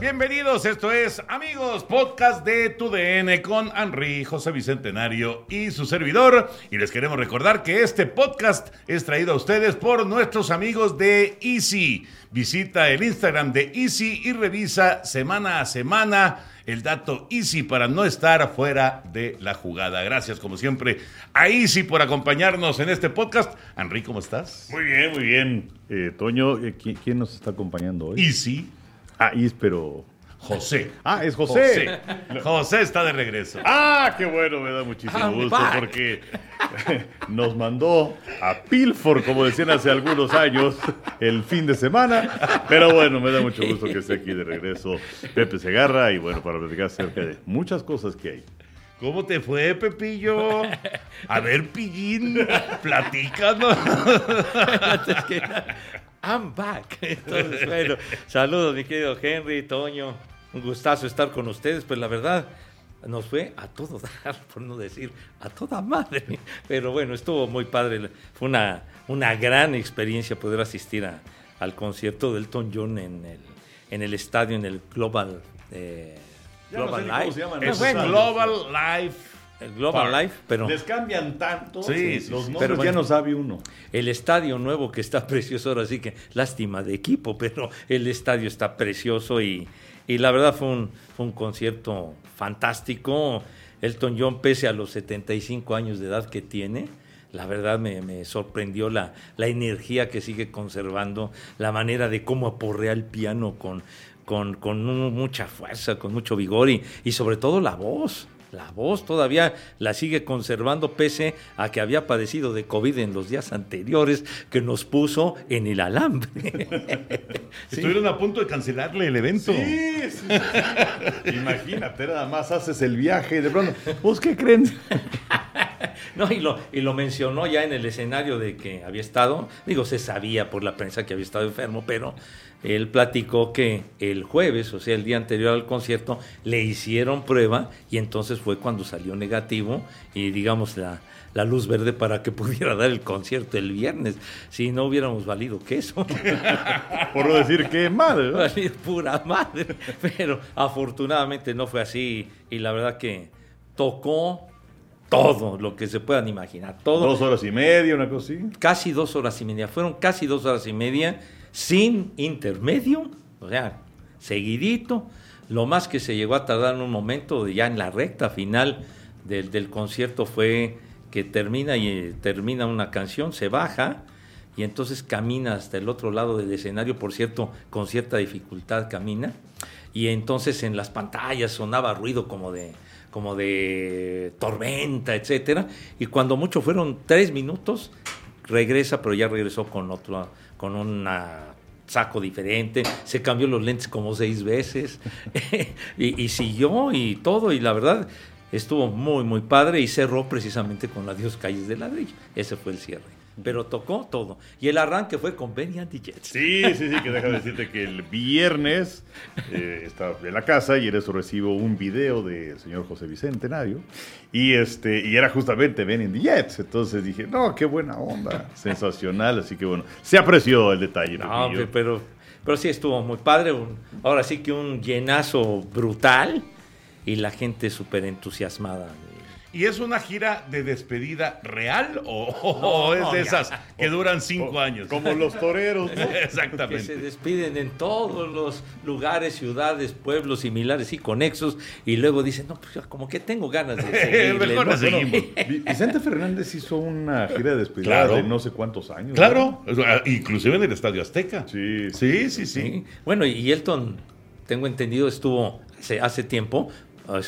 Bienvenidos, esto es Amigos, podcast de Tu DN con Henry, José Bicentenario y su servidor. Y les queremos recordar que este podcast es traído a ustedes por nuestros amigos de Easy. Visita el Instagram de Easy y revisa semana a semana el dato Easy para no estar fuera de la jugada. Gracias, como siempre, a Easy por acompañarnos en este podcast. Henry, ¿cómo estás? Muy bien, muy bien. Eh, Toño, eh, ¿quién, quién nos está acompañando hoy? Easy. Ah, Is, pero... José. Ah, es José. José. José está de regreso. Ah, qué bueno, me da muchísimo I'm gusto back. porque nos mandó a Pilfor, como decían hace algunos años, el fin de semana. Pero bueno, me da mucho gusto que esté aquí de regreso Pepe Segarra y bueno, para platicar acerca de muchas cosas que hay. ¿Cómo te fue, Pepillo? A ver, Pillín, platícanos. I'm back. Entonces, bueno, saludos, mi querido Henry, Toño. Un gustazo estar con ustedes. Pues la verdad, nos fue a todo dar, por no decir a toda madre. Pero bueno, estuvo muy padre. Fue una, una gran experiencia poder asistir a- al concierto del Elton John en el, en el estadio, en el Global. eh, Ya no Global sé Live. se llaman Es bueno, Global Life. El Global. Live, pero Les cambian tanto, Sí, sí, los sí. nombres Pero ya no sabe uno. El estadio nuevo que está precioso, ahora sí que lástima de equipo, pero el estadio está precioso y, y la verdad fue un, fue un concierto fantástico. Elton John, pese a los 75 años de edad que tiene, la verdad me, me sorprendió la, la energía que sigue conservando, la manera de cómo aporrea el piano con, con, con un- mucha fuerza, con mucho vigor y, y sobre todo la voz. La voz todavía la sigue conservando pese a que había padecido de COVID en los días anteriores que nos puso en el alambre. Sí. Estuvieron a punto de cancelarle el evento. Sí, sí, sí. Imagínate, nada más haces el viaje y de pronto, pues, ¿qué creen? No, y lo, y lo mencionó ya en el escenario de que había estado, digo, se sabía por la prensa que había estado enfermo, pero él platicó que el jueves, o sea, el día anterior al concierto, le hicieron prueba y entonces fue cuando salió negativo y digamos la, la luz verde para que pudiera dar el concierto el viernes. Si no hubiéramos valido queso. Por no decir que madre. ¿no? Valido pura madre. Pero afortunadamente no fue así y la verdad que tocó todo lo que se puedan imaginar. Todo. Dos horas y media, una cosa así. Casi dos horas y media. Fueron casi dos horas y media sin intermedio. O sea, seguidito. Lo más que se llegó a tardar en un momento, ya en la recta final del, concierto, fue que termina y eh, termina una canción, se baja y entonces camina hasta el otro lado del escenario, por cierto, con cierta dificultad camina. Y entonces en las pantallas sonaba ruido como de, como de tormenta, etcétera. Y cuando mucho fueron tres minutos, regresa, pero ya regresó con otro, con una saco diferente, se cambió los lentes como seis veces y, siguió y todo y la verdad estuvo muy muy padre y cerró precisamente con Adiós Calles de Ladrillo. Ese fue el cierre. Pero tocó todo. Y el arranque fue con Benny and the Jets. Sí, sí, sí, que deja de decirte que el viernes eh, estaba en la casa y en eso recibo un video del señor José Bicentenario y este y era justamente Ben in the Jets. Entonces dije, no, qué buena onda, sensacional. Así que bueno, se apreció el detalle. No, pero, pero sí estuvo muy padre. un- ahora sí que un llenazo brutal y la gente súper entusiasmada. ¿Y es una gira de despedida real o, o es de esas que duran cinco años? Como los toreros, ¿no? Que se Exactamente. despiden en todos los lugares, ciudades, pueblos similares y conexos y luego dicen, no, pues como que tengo ganas de seguirle. Mejor ¿no? seguimos. Vi- Vicente Fernández hizo una gira de despedida Claro. de no sé cuántos años. Claro, inclusive en el Estadio Azteca. Sí, Sí, sí, sí. Sí. Bueno, y Elton, tengo entendido, estuvo hace, hace tiempo,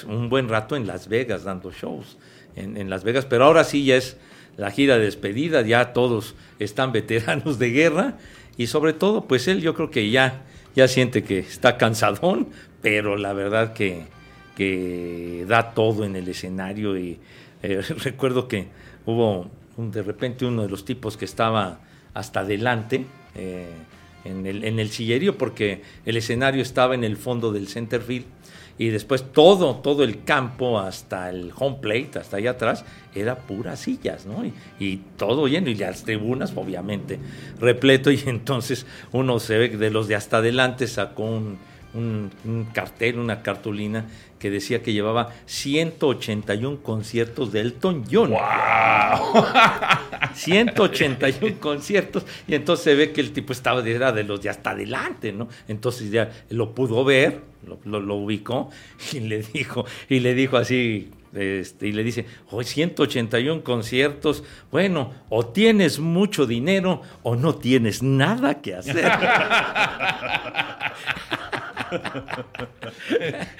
un buen rato en Las Vegas dando shows. En, en Las Vegas, pero ahora sí ya es la gira de despedida, ya todos están veteranos de guerra y sobre todo, pues él yo creo que ya, ya siente que está cansadón, pero la verdad que, que da todo en el escenario y eh, recuerdo que hubo de repente uno de los tipos que estaba hasta adelante eh, en, el, en el sillerío porque el escenario estaba en el fondo del center field y después todo, todo el campo hasta el home plate, hasta allá atrás, era puras sillas, ¿no? Y, y todo lleno, y las tribunas, obviamente, repleto, y entonces uno se ve de los de hasta adelante sacó un cartel, una cartulina que decía que llevaba 181 conciertos de Elton John. 181 conciertos y entonces se ve que el tipo estaba era de los de hasta adelante, ¿no? Entonces ya lo pudo ver, lo, lo- lo ubicó y le dijo y le dijo así este, y le dice, hoy 181 conciertos, bueno, o tienes mucho dinero o no tienes nada que hacer.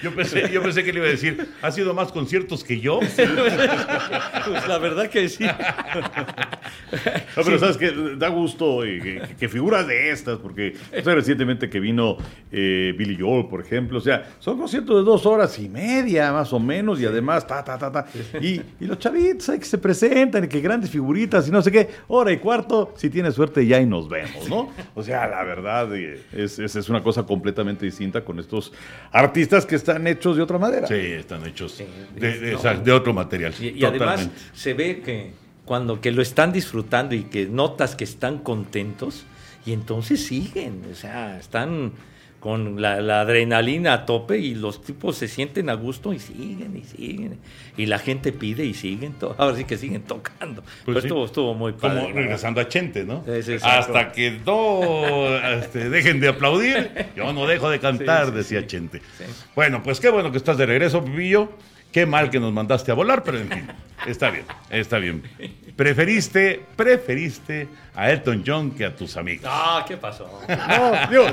Yo pensé, yo pensé que le iba a decir, ¿ha sido más conciertos que yo? pues la verdad que sí. No, pero sabes que da gusto eh, que, que figuras de estas, porque sé, recientemente que vino eh, Billy Joel, por ejemplo, o sea, son conciertos de dos horas y media, más o menos, y además, ta, ta, ta, ta. Y, y los chavitos ahí que se presentan, y que grandes figuritas, y no sé qué, hora y cuarto, si tienes suerte ya y nos vemos, ¿no? O sea, la verdad eh, es, es, es una cosa completamente distinta con estos artistas que están hechos de otra manera. Sí, están hechos Sí, de, de- no. o de otro material. Y, y además se ve que cuando que lo están disfrutando y que notas que están contentos y entonces siguen, o sea, están con la, la adrenalina a tope y los tipos se sienten a gusto y siguen y siguen y la gente pide y siguen, ahora sí que siguen tocando. Pues sí. estuvo, estuvo muy padre. Como regresando a Chente, ¿no? Hasta que no este, dejen de aplaudir, yo no dejo de cantar, Sí, sí, decía. Chente. Bueno, pues qué bueno que estás de regreso, Pipillo. Qué mal que nos mandaste a volar, pero en fin, está bien, está bien. Preferiste, preferiste a Elton John que a tus amigos. Ah, ¿qué pasó? No, digo,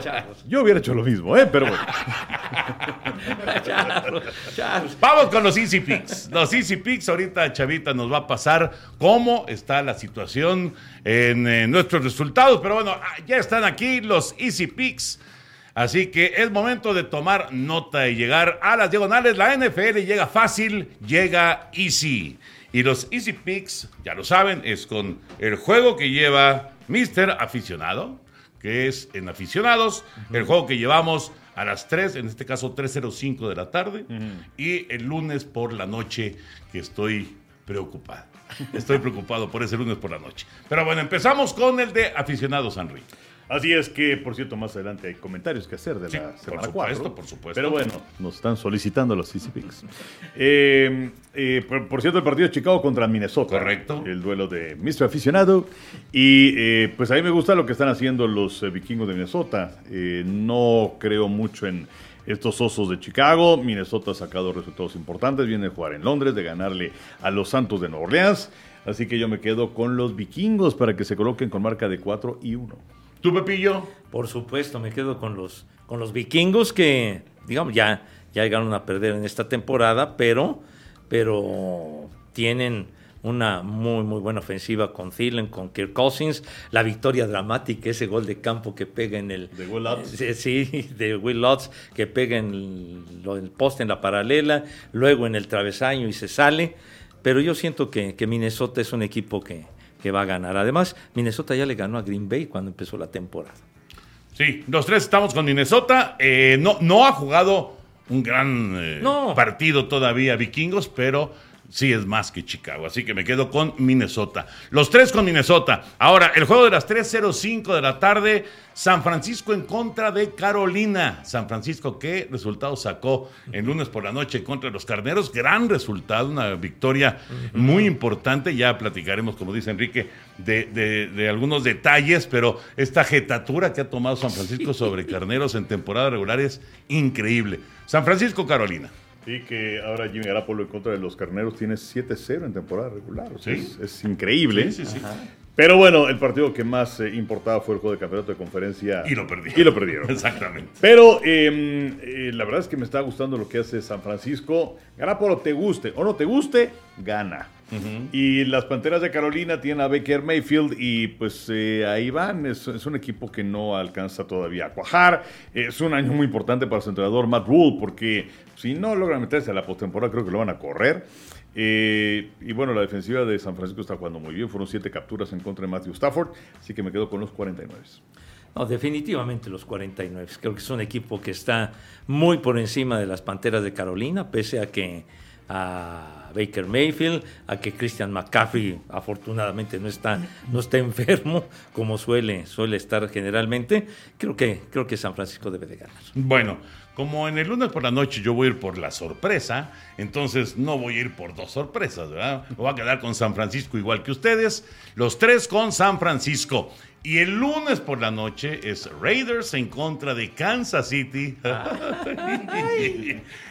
yo hubiera hecho lo mismo, ¿eh? Pero bueno. Vamos con los Easy Picks. Los Easy Picks, ahorita Chavita nos va a pasar cómo está la situación en eh, nuestros resultados. Pero bueno, ah, ya están aquí los Easy Picks. Así que es momento de tomar nota y llegar a las diagonales. La NFL llega fácil, llega easy. Y los Easy Picks, ya lo saben, es con el juego que lleva Mr. Aficionado, que es en aficionados, el juego que llevamos a las 3, en este caso 3.05 de la tarde, y el lunes por la noche, que estoy preocupado. Estoy preocupado por ese lunes por la noche. Pero bueno, empezamos con el de aficionados, Henry. Así es que, por cierto, más adelante hay comentarios que hacer de Sí, la por semana supuesto, 4. por supuesto. Pero bueno, nos están solicitando los CC Picks. Eh, eh, por, por cierto, el partido de Chicago contra Minnesota. Correcto. El duelo de Mr. Aficionado. Y eh, pues a mí me gusta lo que están haciendo los vikingos de Minnesota. Eh, no creo mucho en estos osos de Chicago. Minnesota ha sacado resultados importantes. Viene a jugar en Londres, de ganarle a los Santos de Nueva Orleans. Así que yo me quedo con los vikingos para que se coloquen con marca de 4 y 1. ¿Tú, Pepillo? Por supuesto, me quedo con los, con los vikingos que, digamos, ya, ya llegaron a perder en esta temporada, pero, pero tienen una muy, muy buena ofensiva con Thielen, con Kirk Cousins, la victoria dramática, ese gol de campo que pega en el... De Will Lutz. Sí, sí, de Will Lutz, que pega en el, el poste en la paralela, luego en el travesaño y se sale. Pero yo siento que, que Minnesota es un equipo que, que va a ganar. Además, Minnesota ya le ganó a Green Bay cuando empezó la temporada. Sí, los tres estamos con Minnesota. Eh, no, no ha jugado un gran eh, No. partido todavía Vikingos, pero sí es más que Chicago. Así que me quedo con Minnesota. Los tres con Minnesota. Ahora, el juego de las 3.05 de la tarde, San Francisco en contra de Carolina. San Francisco, ¿qué resultado sacó el lunes por la noche contra los Carneros? Gran resultado, una victoria muy importante. Ya platicaremos, como dice Enrique, de, de- de algunos detalles, pero esta jetatura que ha tomado San Francisco sobre Carneros en temporada regular es increíble. San Francisco, Carolina. Sí, que ahora Jimmy Garapolo en contra de los carneros tiene 7-0 en temporada regular. O sea, Sí. es, es increíble. Sí, sí, sí. Pero bueno, el partido que más eh, importaba fue el juego de campeonato de conferencia. Y lo perdieron. Y lo perdieron. Exactamente. Pero eh, eh, la verdad es que me está gustando lo que hace San Francisco. Garapolo, te guste o no te guste, gana. Y las Panteras de Carolina tienen a Baker Mayfield y pues eh, ahí van. Es, es un equipo que no alcanza todavía a cuajar. Es un año muy importante para su entrenador Matt Rule porque si no logran meterse a la postemporada creo que lo van a correr. Eh, y bueno, la defensiva de San Francisco está jugando muy bien. Fueron siete capturas en contra de Matthew Stafford. Así que me quedo con los 49. No, definitivamente los 49. Creo que es un equipo que está muy por encima de las Panteras de Carolina, pese a que a Baker Mayfield, a que Christian McCaffrey afortunadamente no está, no está enfermo como suele, suele estar generalmente. Creo que, creo que San Francisco debe de ganar. Bueno, como en el lunes por la noche yo voy a ir por la sorpresa, entonces no voy a ir por dos sorpresas, ¿verdad? Me voy a quedar con San Francisco igual que ustedes, los tres con San Francisco. Y el lunes por la noche es Raiders en contra de Kansas City.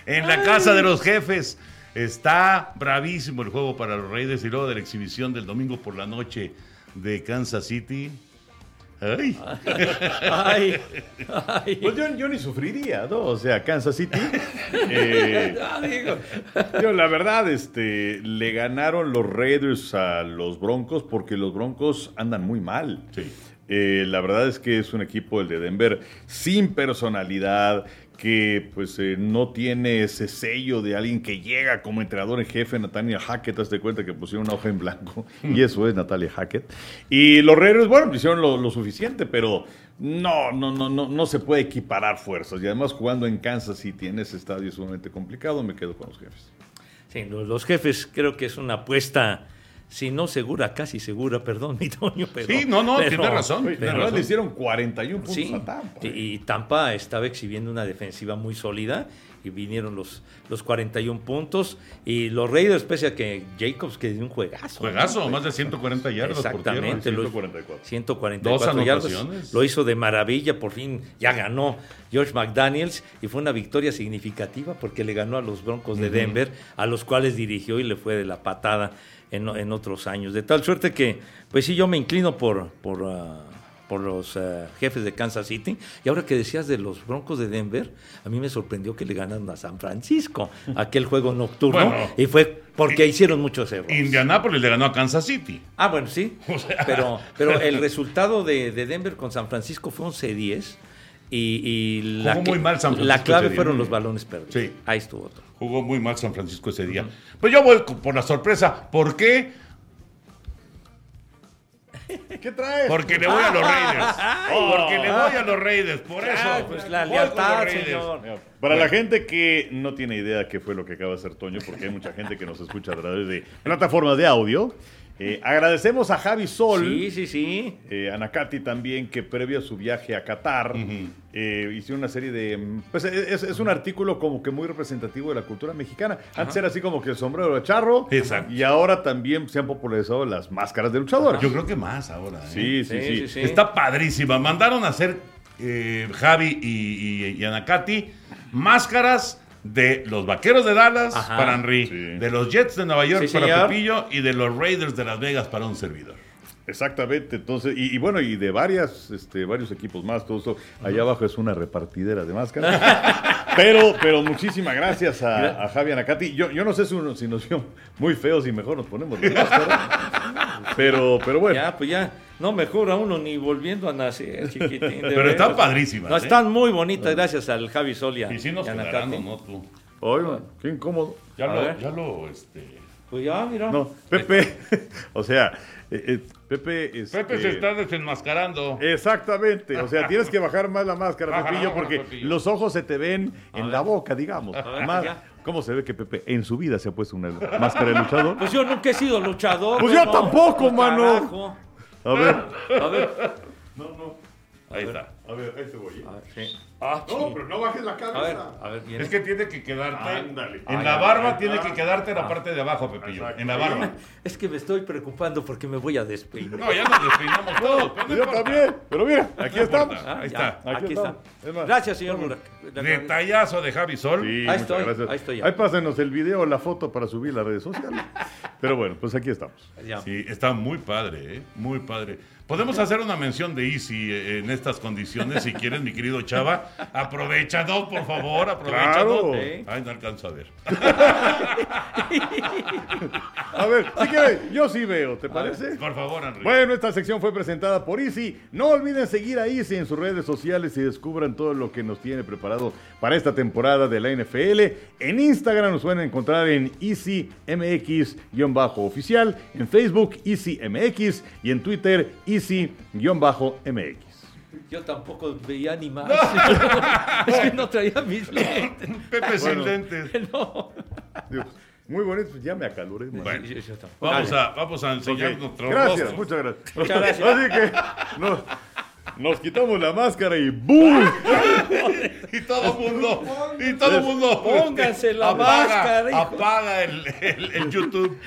en la casa de los jefes. Está bravísimo el juego para los Raiders y luego de la exhibición del domingo por la noche de Kansas City. Ay. Ay, ay. Pues yo, yo, ni sufriría, ¿no? O sea, Kansas City. Eh, yo, la verdad, este, le ganaron los Raiders a los Broncos porque los Broncos andan muy mal. Sí. Eh, la verdad es que es un equipo, el de Denver, sin personalidad, que pues eh, no tiene ese sello de alguien que llega como entrenador en jefe, Natalia Hackett, hazte cuenta que pusieron una hoja en blanco, y eso es Natalia Hackett. Y los Raiders, bueno, hicieron lo, lo, suficiente, pero no, no, no, no, no se puede equiparar fuerzas. Y además jugando en Kansas City en ese estadio es sumamente complicado, me quedo con los jefes. Sí, los, los jefes creo que es una apuesta si no segura, casi segura, perdón, mi Toño, pero... Sí, no, no, tiene razón. Pero, tiene razón. le hicieron 41 puntos sí, a Tampa. ¿eh? Y Tampa estaba exhibiendo una defensiva muy sólida y vinieron los, los 41 puntos. Y los Raiders, pese a que Jacobs que dio un juegazo. Juegazo, ¿no? más de 140 yardas Exactamente. por tierra. Lo, 144 yardas. Lo hizo de maravilla, por fin ya ganó George McDaniels y fue una victoria significativa porque le ganó a los Broncos de Denver, a los cuales dirigió y le fue de la patada en, en, otros años. De tal suerte que, pues sí, yo me inclino por, por, uh, por los uh, jefes de Kansas City. Y ahora que decías de los Broncos de Denver, a mí me sorprendió que le ganaron a San Francisco aquel juego nocturno. Bueno, y fue porque y, hicieron muchos errores. Indianápolis le ganó a Kansas City. Ah, bueno, sí. O sea... pero, pero el resultado de, de, Denver con San Francisco fue 11-10. Y, y la, muy mal San la clave fueron los balones perdidos. Sí. Ahí estuvo otro. Jugó muy mal San Francisco ese día. Uh -huh. Pues yo voy por la sorpresa. ¿Por qué? ¿Qué traes? Porque le voy a los Raiders. Oh. Porque le voy a los Raiders. Por eso. Pues la lealtad, señor. Para la gente que no tiene idea qué fue lo que acaba de hacer Toño, porque hay mucha gente que nos escucha a través de plataformas de audio. Eh, agradecemos a Javi Sol, sí, sí, sí. Eh, a Nakati también, que previo a su viaje a Qatar, uh -huh. eh, hicieron una serie de... Pues es, es, un artículo como que muy representativo de la cultura mexicana. Antes era así como que el sombrero de charro. Exacto. Y ahora también se han popularizado las máscaras de luchador. Yo creo que más ahora. Sí, sí, sí, sí, sí. Está padrísima. Mandaron a hacer eh, Javi y, y, y Anacati máscaras de los Vaqueros de Dallas Ajá, para Henry, sí. de los Jets de Nueva York Sí, para señor. Pepillo y de los Raiders de Las Vegas para un servidor. Exactamente, entonces, y, y, bueno, y de varias, este, varios equipos más, todo eso, allá abajo es una repartidera de máscaras. pero, pero muchísimas gracias a, a Javi Anacati. Yo, yo no sé si, uno, si nos vio muy feos y mejor nos ponemos de máscara. pero, pero bueno. Ya, pues ya, no mejora uno ni volviendo a nacer, chiquitín. Pero están padrísimas. No, ¿eh? están muy bonitas, gracias al Javi Solia. Y sí nos quedarán. ¿no? Tú. Oye, qué incómodo. Ya A lo, ver. ya lo, este... Pues ya, mira. No, Pepe, o sea, eh, eh, Pepe es. Pepe se está desenmascarando. Exactamente, o sea, tienes que bajar más la máscara, Baja, Pepillo, porque Pepillo. los ojos se te ven A en ver. la boca, digamos. Ver, Más- ya. ¿Cómo se ve que Pepe en su vida se ha puesto una máscara de luchador? Pues yo nunca he sido luchador. Pues yo ¿no? tampoco, mano. Carajo. A ver, A ver, no, no. Ahí está. A ver, ahí te voy. a ver, sí. Ah, No, sí. pero no bajes la A ver, cabeza. a ver, viene. Es que tiene que quedarte. Ándale. En Ah, la barba tiene que quedarte en la parte de abajo, Pepillo. Exacto. En la barba. Es que me estoy preocupando porque me voy a despeinar. No, ya nos despeinamos todos. no Yo importa. también, pero mira, aquí estamos. Ah, Ahí ya, está. Aquí Aquí está. estamos. Es más, Gracias, señor. Murak. Detallazo de Javi Sol. Sí, Ahí muchas estoy, gracias. ahí estoy ya. Ahí pásenos el video, la foto para subir a las redes sociales. Pero bueno, pues aquí estamos. Ya. Sí, está muy padre, ¿eh? Muy padre. Podemos hacer una mención de Easy eh, en estas condiciones, si quieres, mi querido Chava. Aprovechanos, por favor, aprovechanos. Claro. Ay, no alcanzo a ver. A ver, si quieres, yo sí veo, ¿te parece? Por favor, Enrique. Bueno, esta sección fue presentada por Easy. No olviden seguir a Easy en sus redes sociales y descubran todo lo que nos tiene preparado para esta temporada de la NFL. En Instagram nos pueden encontrar en EasyMX-oficial, en Facebook EasyMX y en Twitter Easy-MX. Yo tampoco veía ni más. es que no traía mis lentes. Pepe sin Bueno. lentes. No. Dios, Muy bonito, pues ya me acaloré. Bueno, Yo- yo tampoco. vamos a, vamos a enseñar nuestro Gracias, rostro. muchas gracias. Muchas gracias. Así que nos, nos quitamos la máscara y ¡boom! Y todo mundo, y todo mundo. Pónganse la apaga, máscara, hijo. Apaga el, el- el YouTube.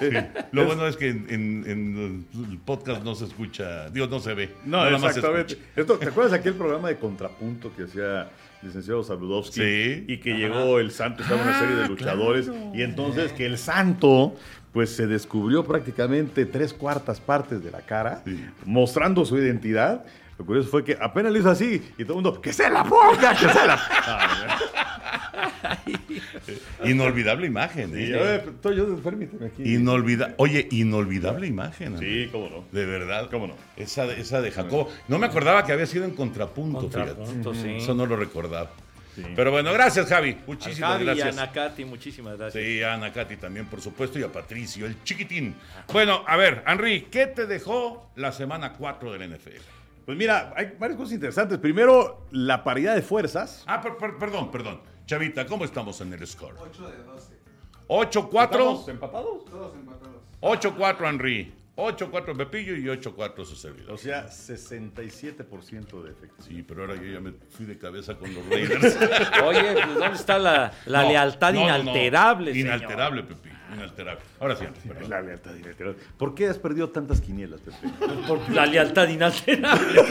Sí. Lo bueno es que en, en- en el podcast no se escucha, Dios no se ve. No, exactamente. Esto, ¿Te acuerdas de aquel programa de contrapunto que hacía licenciado Saludowski? Sí. Y que llegó el santo, estaba una serie de luchadores. Y entonces que el santo, pues se descubrió prácticamente tres cuartas partes de la cara, mostrando su identidad. Lo curioso fue que apenas lo hizo así y todo el mundo, ¡que se la ponga! ¡Que se la Inolvidable imagen, Y, ¿eh? a ver, Toyo, permíteme aquí. Inolvida Oye, inolvidable imagen. Sí, cómo no. De verdad. ¿Cómo no? Esa, de- esa de Jacobo. No me acordaba que había sido en contrapunto, Contrapunto, fíjate. sí. Eso no lo recordaba. Pero bueno, gracias, Javi. Muchísimas Javi y gracias. a Nakati, muchísimas gracias. Sí, a Ana Katy también, por supuesto, y a Patricio, el chiquitín. Bueno, a ver, Henry, ¿qué te dejó la semana 4 del NFL? Pues mira, hay varias cosas interesantes. Primero, la paridad de fuerzas. Ah, per- per- perdón, perdón. Chavita, ¿cómo estamos en el score? 8 de 12. 8-4. empatados? Todos empatados. 8-4 Henry. 8-4 Pepillo y 8-4 su servidor. O sea, 67% de efectividad. Sí, pero ahora yo ya me fui de cabeza con los Raiders. Oye, pues, ¿dónde está la, la No, lealtad no, no, no. inalterable, señor? Inalterable, Pepillo. Inalterable. Ahora sí, perdón. La lealtad inalterable. ¿Por qué has perdido tantas quinielas, Pepe? Por la lealtad inalterable.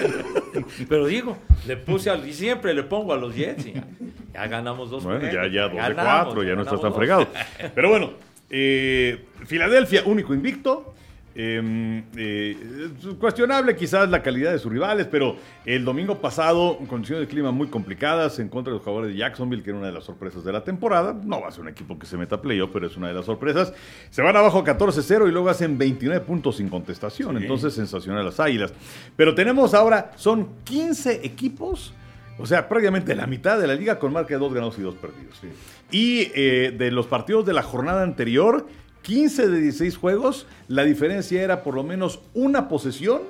Pero digo, le puse al, y siempre le pongo a los Jets. y ya, ya ganamos dos Bueno, ya, ya, dos de cuatro, ya no estás tan dos. fregado. Pero bueno, eh, Filadelfia, único invicto. Eh, eh, es cuestionable quizás la calidad de sus rivales, pero el domingo pasado, con condiciones de clima muy complicadas, en contra de los jugadores de Jacksonville, que era una de las sorpresas de la temporada. No va a ser un equipo que se meta a playoff, pero es una de las sorpresas. Se van abajo 14-0 y luego hacen 29 puntos sin contestación. Entonces, sensacional las águilas. Pero tenemos ahora, son 15 equipos. O sea, prácticamente la mitad de la liga con marca de dos ganados y dos perdidos. Y eh, de los partidos de la jornada anterior, 15 de 16 juegos, la diferencia era por lo menos una posesión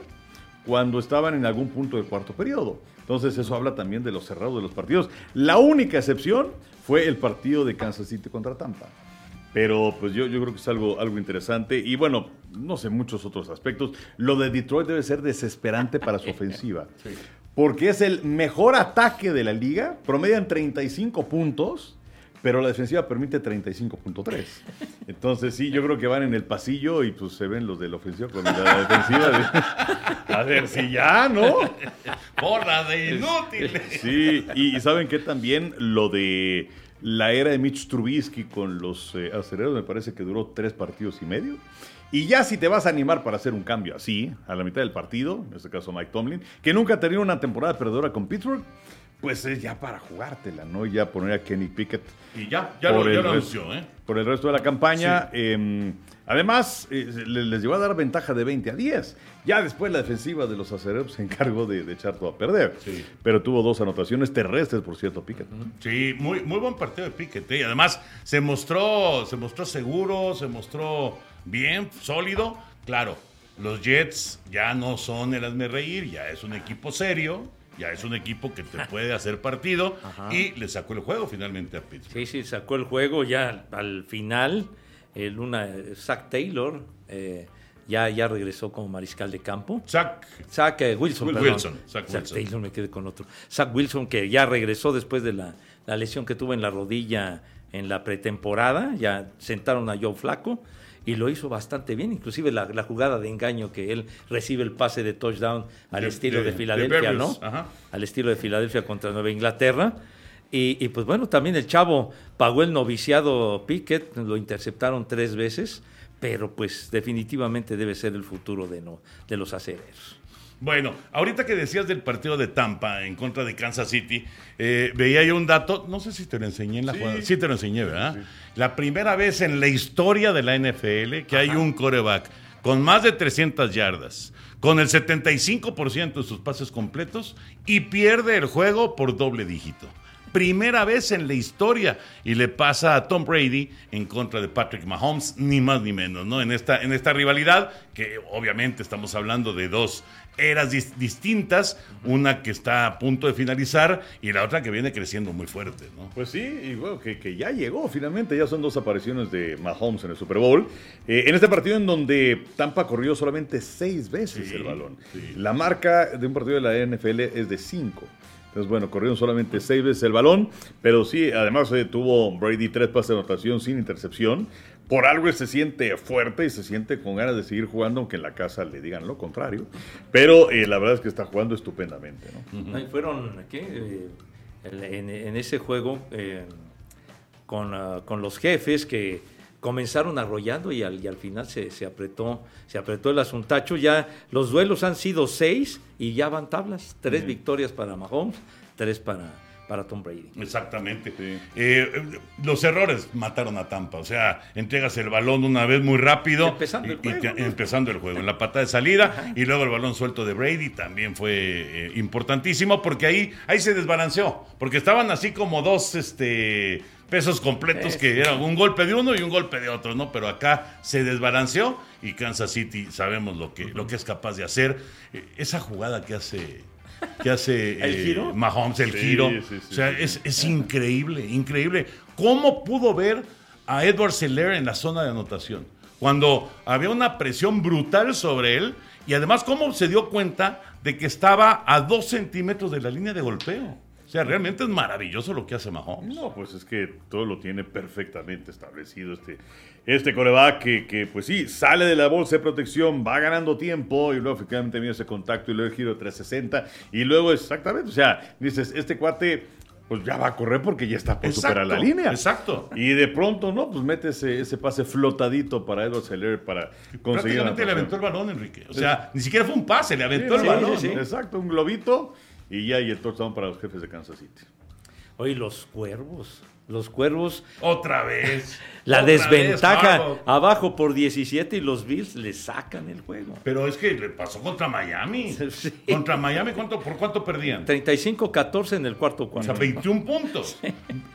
cuando estaban en algún punto del cuarto periodo. Entonces eso habla también de los cerrados de los partidos. La única excepción fue el partido de Kansas City contra Tampa. Pero pues yo, yo creo que es algo, algo interesante. Y bueno, no sé, muchos otros aspectos. Lo de Detroit debe ser desesperante para su ofensiva. Porque es el mejor ataque de la liga. Promedian 35 puntos. Pero la defensiva permite 35.3. Entonces sí, yo creo que van en el pasillo y pues se ven los de la ofensiva con la defensiva. de- a ver si ya, ¿no? ¡Porra de inútiles! Sí, y, y saben que también lo de la era de Mitch Trubisky con los eh, aceleros me parece que duró tres partidos y medio. Y ya si te vas a animar para hacer un cambio así, a la mitad del partido, en este caso Mike Tomlin, que nunca ha tenido una temporada perdedora con Pittsburgh, pues es ya para jugártela, ¿no? Ya poner a Kenny Pickett Y ya, ya lo, ya anunció, ¿eh? por el resto de la campaña. Eh, además, eh, le- les llevó a dar ventaja de 20 a 10. Ya después la defensiva de los acereros se encargó de, de echar todo a perder. Sí. Pero tuvo dos anotaciones terrestres, por cierto, Pickett. Sí, muy, muy buen partido de Pickett. ¿eh? Y además se mostró, se mostró seguro, se mostró bien, sólido. Claro, los Jets ya no son el hazme reír, ya es un equipo serio, ya es un equipo que te puede hacer partido y le sacó el juego finalmente a Pittsburgh. Sí, sí, sacó el juego ya al final. El una, Zach Taylor eh, ya, ya regresó como mariscal de campo. Zach, Zach eh, Wilson, Will- perdón. Wilson, Zach Wilson. Taylor, me quedé con otro. Zach Wilson, que ya regresó después de la, la lesión que tuvo en la rodilla en la pretemporada. Ya sentaron a Joe Flaco y lo hizo bastante bien. Inclusive la, la jugada de engaño que él recibe el pase de touchdown al De- estilo de, de- de Filadelfia, ¿no? ajá. Al estilo de Filadelfia contra Nueva Inglaterra. Y, y, pues bueno, también el chavo pagó el noviciado Pickett, lo interceptaron tres veces, pero pues definitivamente debe ser el futuro de, no, de los acereros. Bueno, ahorita que decías del partido de Tampa en contra de Kansas City, eh, veía yo un dato, no sé si te lo enseñé en la Sí. jugada. Sí, te lo enseñé, ¿verdad? La primera vez en la historia de la NFL que hay un coreback con más de 300 yardas, con el 75% de sus pases completos y pierde el juego por doble dígito. Primera vez en la historia y le pasa a Tom Brady en contra de Patrick Mahomes, ni más ni menos, ¿no? En esta, en esta rivalidad, que obviamente estamos hablando de dos eras dis- distintas, una que está a punto de finalizar y la otra que viene creciendo muy fuerte, ¿no? Pues sí, y bueno, que, que ya llegó finalmente, ya son dos apariciones de Mahomes en el Super Bowl. Eh, en este partido en donde Tampa corrió solamente seis veces Sí, el balón. sí. La marca de un partido de la NFL es de cinco. Entonces, bueno, corrieron solamente seis veces el balón, pero sí, además eh, tuvo Brady tres pases de anotación sin intercepción. Por algo se siente fuerte y se siente con ganas de seguir jugando, aunque en la casa le digan lo contrario. Pero eh, la verdad es que está jugando estupendamente, ¿no? Ahí fueron, ¿qué? Eh, en ese juego eh, con, ah, con los jefes que comenzaron arrollando y al, y al final se, se apretó se apretó el asuntacho. Ya los duelos han sido seis y ya van tablas. Tres victorias para Mahomes, tres para, para Tom Brady. Exactamente. Sí. Eh, los errores mataron a Tampa. O sea, entregas el balón una vez muy rápido. Empezando el y- y juego, empezando el juego. En la patada de salida y luego el balón suelto de Brady también fue eh, importantísimo porque ahí, ahí se desbalanceó. Porque estaban así como dos este, pesos completos que eran un golpe de uno y un golpe de otro, ¿no? Pero acá se desbalanceó y Kansas City sabemos lo que, lo que es capaz de hacer. Eh, esa jugada que hace. Que hace ¿El eh, giro? Mahomes, el Sí, giro. sí, sí, o sea, sí, es, es increíble, increíble. ¿Cómo pudo ver a Edward Seller en la zona de anotación? Cuando había una presión brutal sobre él y además cómo se dio cuenta de que estaba a dos centímetros de la línea de golpeo. O sea, realmente es maravilloso lo que hace Mahomes. No, pues es que todo lo tiene perfectamente establecido este, este coreback que, que, pues sí, sale de la bolsa de protección, va ganando tiempo y luego efectivamente viene ese contacto y luego el giro de 360 y luego exactamente, o sea, dices, este cuate pues ya va a correr porque ya está por superar la línea. Exacto. Y de pronto, ¿no? Pues mete ese, ese pase flotadito para Edward Seller para conseguir Prácticamente le aventó el balón, Enrique. O sea, ni siquiera fue un pase, le aventó el Sí, balón. ¿no? Exacto, un globito y ya y el touchdown para los jefes de Kansas City. Oye, los cuervos. Los cuervos. Otra vez. La Otra desventaja. Abajo por 17 y los Bills le sacan el juego. Pero es que le pasó contra Miami. Sí. Contra Miami, ¿cuánto, ¿por cuánto perdían? 35-14 en el cuarto O cuarto. sea, 21 puntos.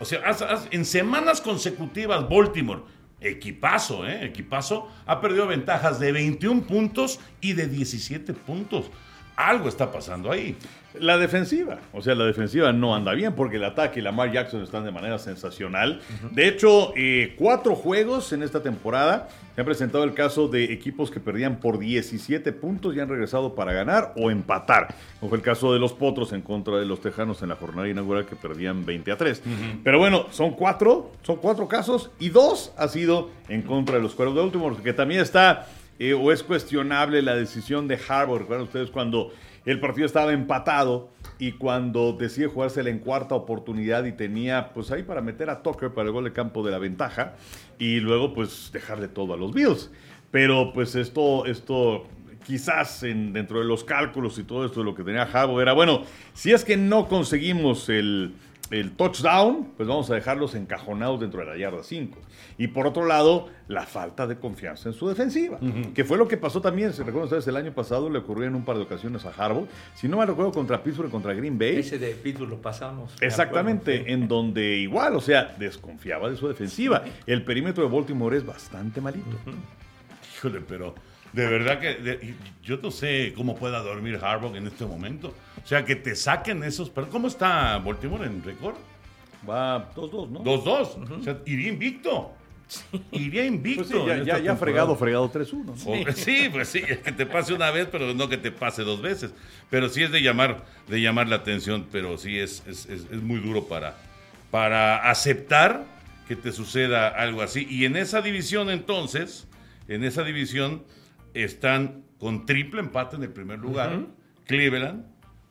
O sea, en semanas consecutivas, Baltimore, equipazo, ¿eh? Equipazo, ha perdido ventajas de 21 puntos y de 17 puntos. Algo está pasando ahí. La defensiva, o sea, la defensiva no anda bien porque el ataque y Lamar Jackson están de manera sensacional. De hecho, eh, cuatro juegos en esta temporada se han presentado el caso de equipos que perdían por 17 puntos y han regresado para ganar o empatar. Como fue el caso de los Potros en contra de los Tejanos en la jornada inaugural que perdían 20 a 3. Pero bueno, son cuatro, son cuatro casos y dos ha sido en contra de los Cuervos de Baltimore, que también está eh, o es cuestionable la decisión de Harvard. Recuerdan ustedes cuando el partido estaba empatado y cuando decide jugársela en cuarta oportunidad y tenía pues ahí para meter a Tucker para el gol de campo de la ventaja y luego pues dejarle todo a los Bills. Pero pues esto, esto quizás en- dentro de los cálculos y todo esto de lo que tenía Harbaugh era, bueno, si es que no conseguimos el, el touchdown, pues vamos a dejarlos encajonados dentro de la yarda 5. Y por otro lado, la falta de confianza en su defensiva, que fue lo que pasó también, si recuerdan ustedes, el año pasado le ocurrió en un par de ocasiones a Harbaugh, si no me recuerdo, contra Pittsburgh, contra Green Bay. Ese de Pittsburgh lo pasamos. me Exactamente, acuerdo. en donde igual, o sea, desconfiaba de su defensiva. El perímetro de Baltimore es bastante malito. Híjole, pero de verdad que de- yo no sé cómo pueda dormir Harbaugh en este momento. O sea, que te saquen esos. Pero ¿Cómo está Baltimore en récord? Va 2-2, ¿no? 2-2. O sea, iría invicto. Iría invicto. Pues sí, ya, ya, ya fregado, fregado 3-1. ¿no? O- Sí, pues sí, que te pase una vez, pero no que te pase dos veces. Pero sí es de llamar, de llamar la atención, pero sí es, es, es- es muy duro para, para aceptar que te suceda algo así. Y en esa división entonces, en esa división están con triple empate en el primer lugar. Cleveland,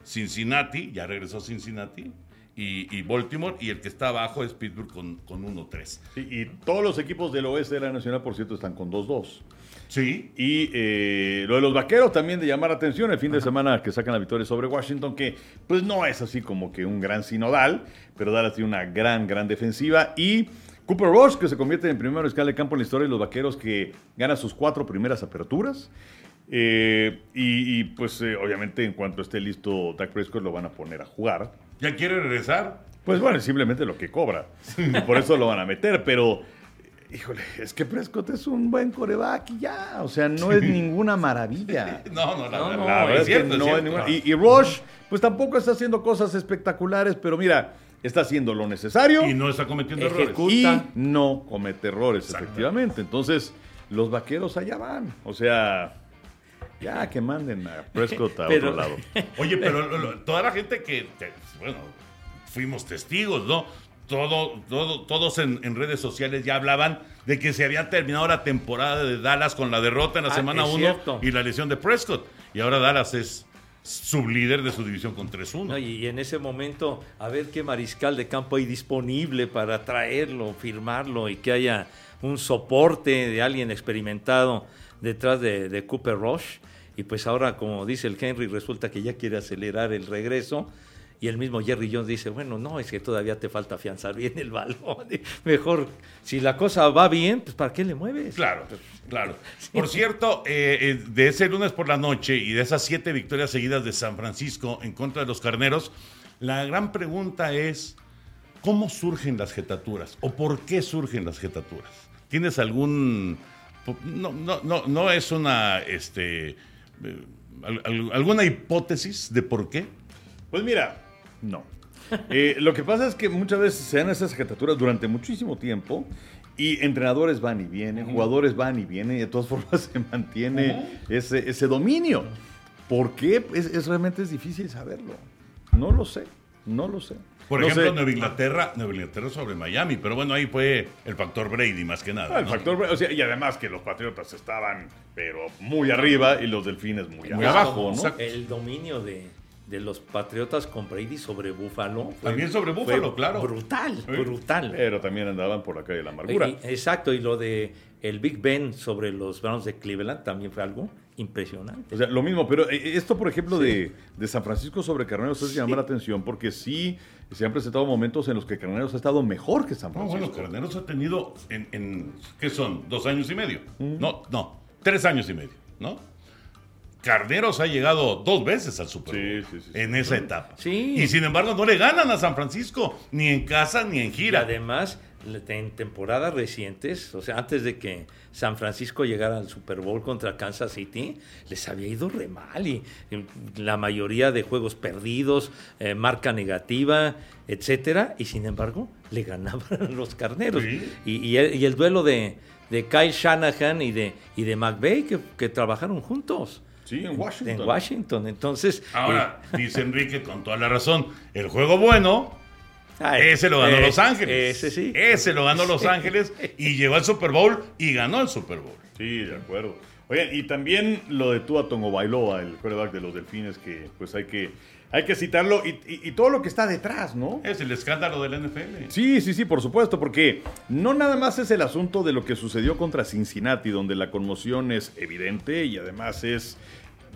Cincinnati, ya regresó Cincinnati, y, y Baltimore, y el que está abajo es Pittsburgh con, con 1-3. Sí, y todos los equipos del oeste de la Nacional, por cierto, están con 2-2. Sí. Y eh, lo de los vaqueros también de llamar la atención el fin de semana que sacan la victoria sobre Washington, que pues no es así como que un gran sinodal, pero Dallas tiene una gran, gran defensiva. Y Cooper Rush, que se convierte en el primer escala de campo en la historia de los vaqueros, que gana sus cuatro primeras aperturas. Eh, y, y, pues eh, obviamente en cuanto esté listo Dak Prescott lo van a poner a jugar. ¿Ya quiere regresar? Pues bueno, simplemente lo que cobra. Por eso lo van a meter, pero híjole, es que Prescott es un buen coreback y ya, o sea, no es ninguna maravilla. No, no, la, No, la- no, la verdad es es que cierto, es no cierto. hay ninguna- y, y Rush, pues tampoco está haciendo cosas espectaculares, pero mira, está haciendo lo necesario Y no está cometiendo errores. y no comete errores, efectivamente. Entonces, los vaqueros allá van. O sea, ya que manden a Prescott a Pero- otro lado. Oye, pero lo- lo- toda la gente que, bueno, fuimos testigos, ¿no? Todo, todo, todos en, en redes sociales ya hablaban de que se había terminado la temporada de Dallas con la derrota en la Ah, semana es 1 cierto. y la lesión de Prescott. Y ahora Dallas es sublíder de su división con 3-1. No, y en ese momento, a ver qué mariscal de campo hay disponible para traerlo, firmarlo y que haya un soporte de alguien experimentado detrás de, de Cooper Rush. Y pues ahora, como dice el Henry, resulta que ya quiere acelerar el regreso. Y el mismo Jerry Jones dice, bueno, no, es que todavía te falta afianzar bien el balón. Mejor, si la cosa va bien, pues ¿para qué le mueves? Claro, claro. Por cierto, eh, eh, de ese lunes por la noche y de esas siete victorias seguidas de San Francisco en contra de los carneros, la gran pregunta es: ¿cómo surgen las jetaturas? ¿O por qué surgen las jetaturas? ¿Tienes algún.? No, no, no, no es una. Este, eh, al- al- ¿Alguna hipótesis de por qué? Pues mira, no. Eh, lo que pasa es que muchas veces se dan esas jetaturas durante muchísimo tiempo y entrenadores van y vienen, jugadores van y vienen y de todas formas se mantiene ese, ese dominio. ¿Por qué? Es, es- realmente es difícil saberlo. No lo sé, no lo sé. Por No ejemplo, sé. Nueva Inglaterra, Nueva Inglaterra sobre Miami, pero bueno, ahí fue el factor Brady más que nada. Ah, el ¿no? factor, o sea, y además que los Patriotas estaban, pero muy arriba y los Delfines muy, Muy abajo, abajo, ¿no? exacto. El dominio de, de los Patriotas con Brady sobre Búfalo. fue- También sobre fue Buffalo, claro. Brutal, Sí. brutal. Pero también andaban por la calle de la amargura. Y- exacto, y lo de el Big Ben sobre los Browns de Cleveland también fue algo impresionante. O sea, lo mismo, pero eh, esto, por ejemplo, de, de San Francisco sobre Carneros es llamar la atención porque sí se han presentado momentos en los que Carneros ha estado mejor que San No, Francisco. bueno, Carneros ha tenido en, en- ¿qué son? ¿Dos años y medio? No, no, tres años y medio, ¿no? Carneros ha llegado dos veces al Super Bowl Sí, sí, sí, sí. en esa etapa. Sí. Y sin embargo no le ganan a San Francisco, ni en casa ni en Y gira. además, en temporadas recientes, o sea, antes de que San Francisco llegara al Super Bowl contra Kansas City, les había ido re mal y, la mayoría de juegos perdidos, eh, marca negativa, etcétera, y sin embargo, le ganaban los carneros. Sí. Y, y el, y el duelo de, de Kyle Shanahan y de, y de McVay, que, que trabajaron juntos. Sí, en Washington. En Washington, entonces... Ahora, dice Enrique con toda la razón, el juego bueno, eh, ay, ese lo ganó eh, Los Ángeles. Ese sí. Ese lo ganó Los Ángeles y llegó al Super Bowl y ganó el Super Bowl. Sí, de acuerdo. Oye, y también lo de Tua Tongo Bailoa, el quarterback de los Delfines, que pues hay que, hay que citarlo y, y- y todo lo que está detrás, ¿no? Es el escándalo del NFL. Sí, sí, sí, por supuesto, porque no nada más es el asunto de lo que sucedió contra Cincinnati, donde la conmoción es evidente y además es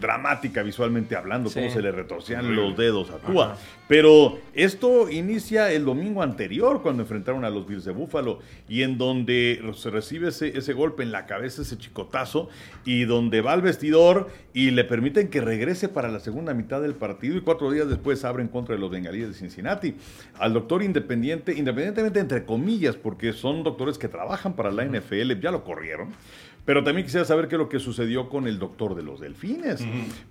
dramática visualmente hablando, Sí. cómo se le retorcían los dedos a Tua. Pero esto inicia el domingo anterior, cuando enfrentaron a los Bills de Búfalo, y en donde se recibe ese, ese golpe en la cabeza, ese chicotazo, y donde va al vestidor y le permiten que regrese para la segunda mitad del partido, y cuatro días después abre en contra de los bengalíes de Cincinnati. Al doctor independiente, independientemente entre comillas, porque son doctores que trabajan para la NFL, ya lo corrieron. Pero también quisiera saber qué es lo que sucedió con el doctor de los delfines.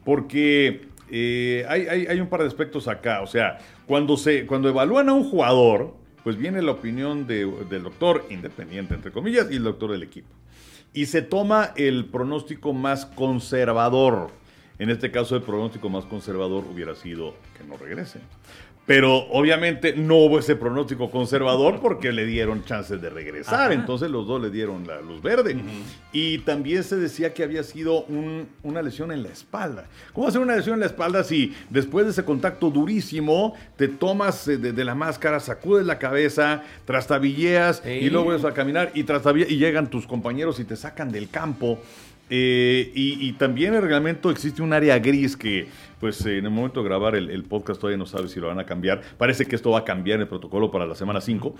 Porque eh, hay, hay- hay un par de aspectos acá. O sea, cuando, se, cuando evalúan a un jugador, pues viene la opinión de- del doctor independiente, entre comillas, y el doctor del equipo. Y se toma el pronóstico más conservador. En este caso, el pronóstico más conservador hubiera sido que no regrese. Pero obviamente no hubo ese pronóstico conservador porque le dieron chances de regresar. Ajá. Entonces los dos le dieron la luz verde. Y también se decía que había sido un- una lesión en la espalda. ¿Cómo hacer una lesión en la espalda si después de ese contacto durísimo te tomas eh, de, de la máscara, sacudes la cabeza, trastabilleas Sí. y luego vuelves a caminar y, y llegan tus compañeros y te sacan del campo? Eh, y, y también el reglamento existe un área gris que, pues en el momento de grabar el, podcast todavía no sabe si lo van a cambiar. Parece que esto va a cambiar el protocolo para la semana 5,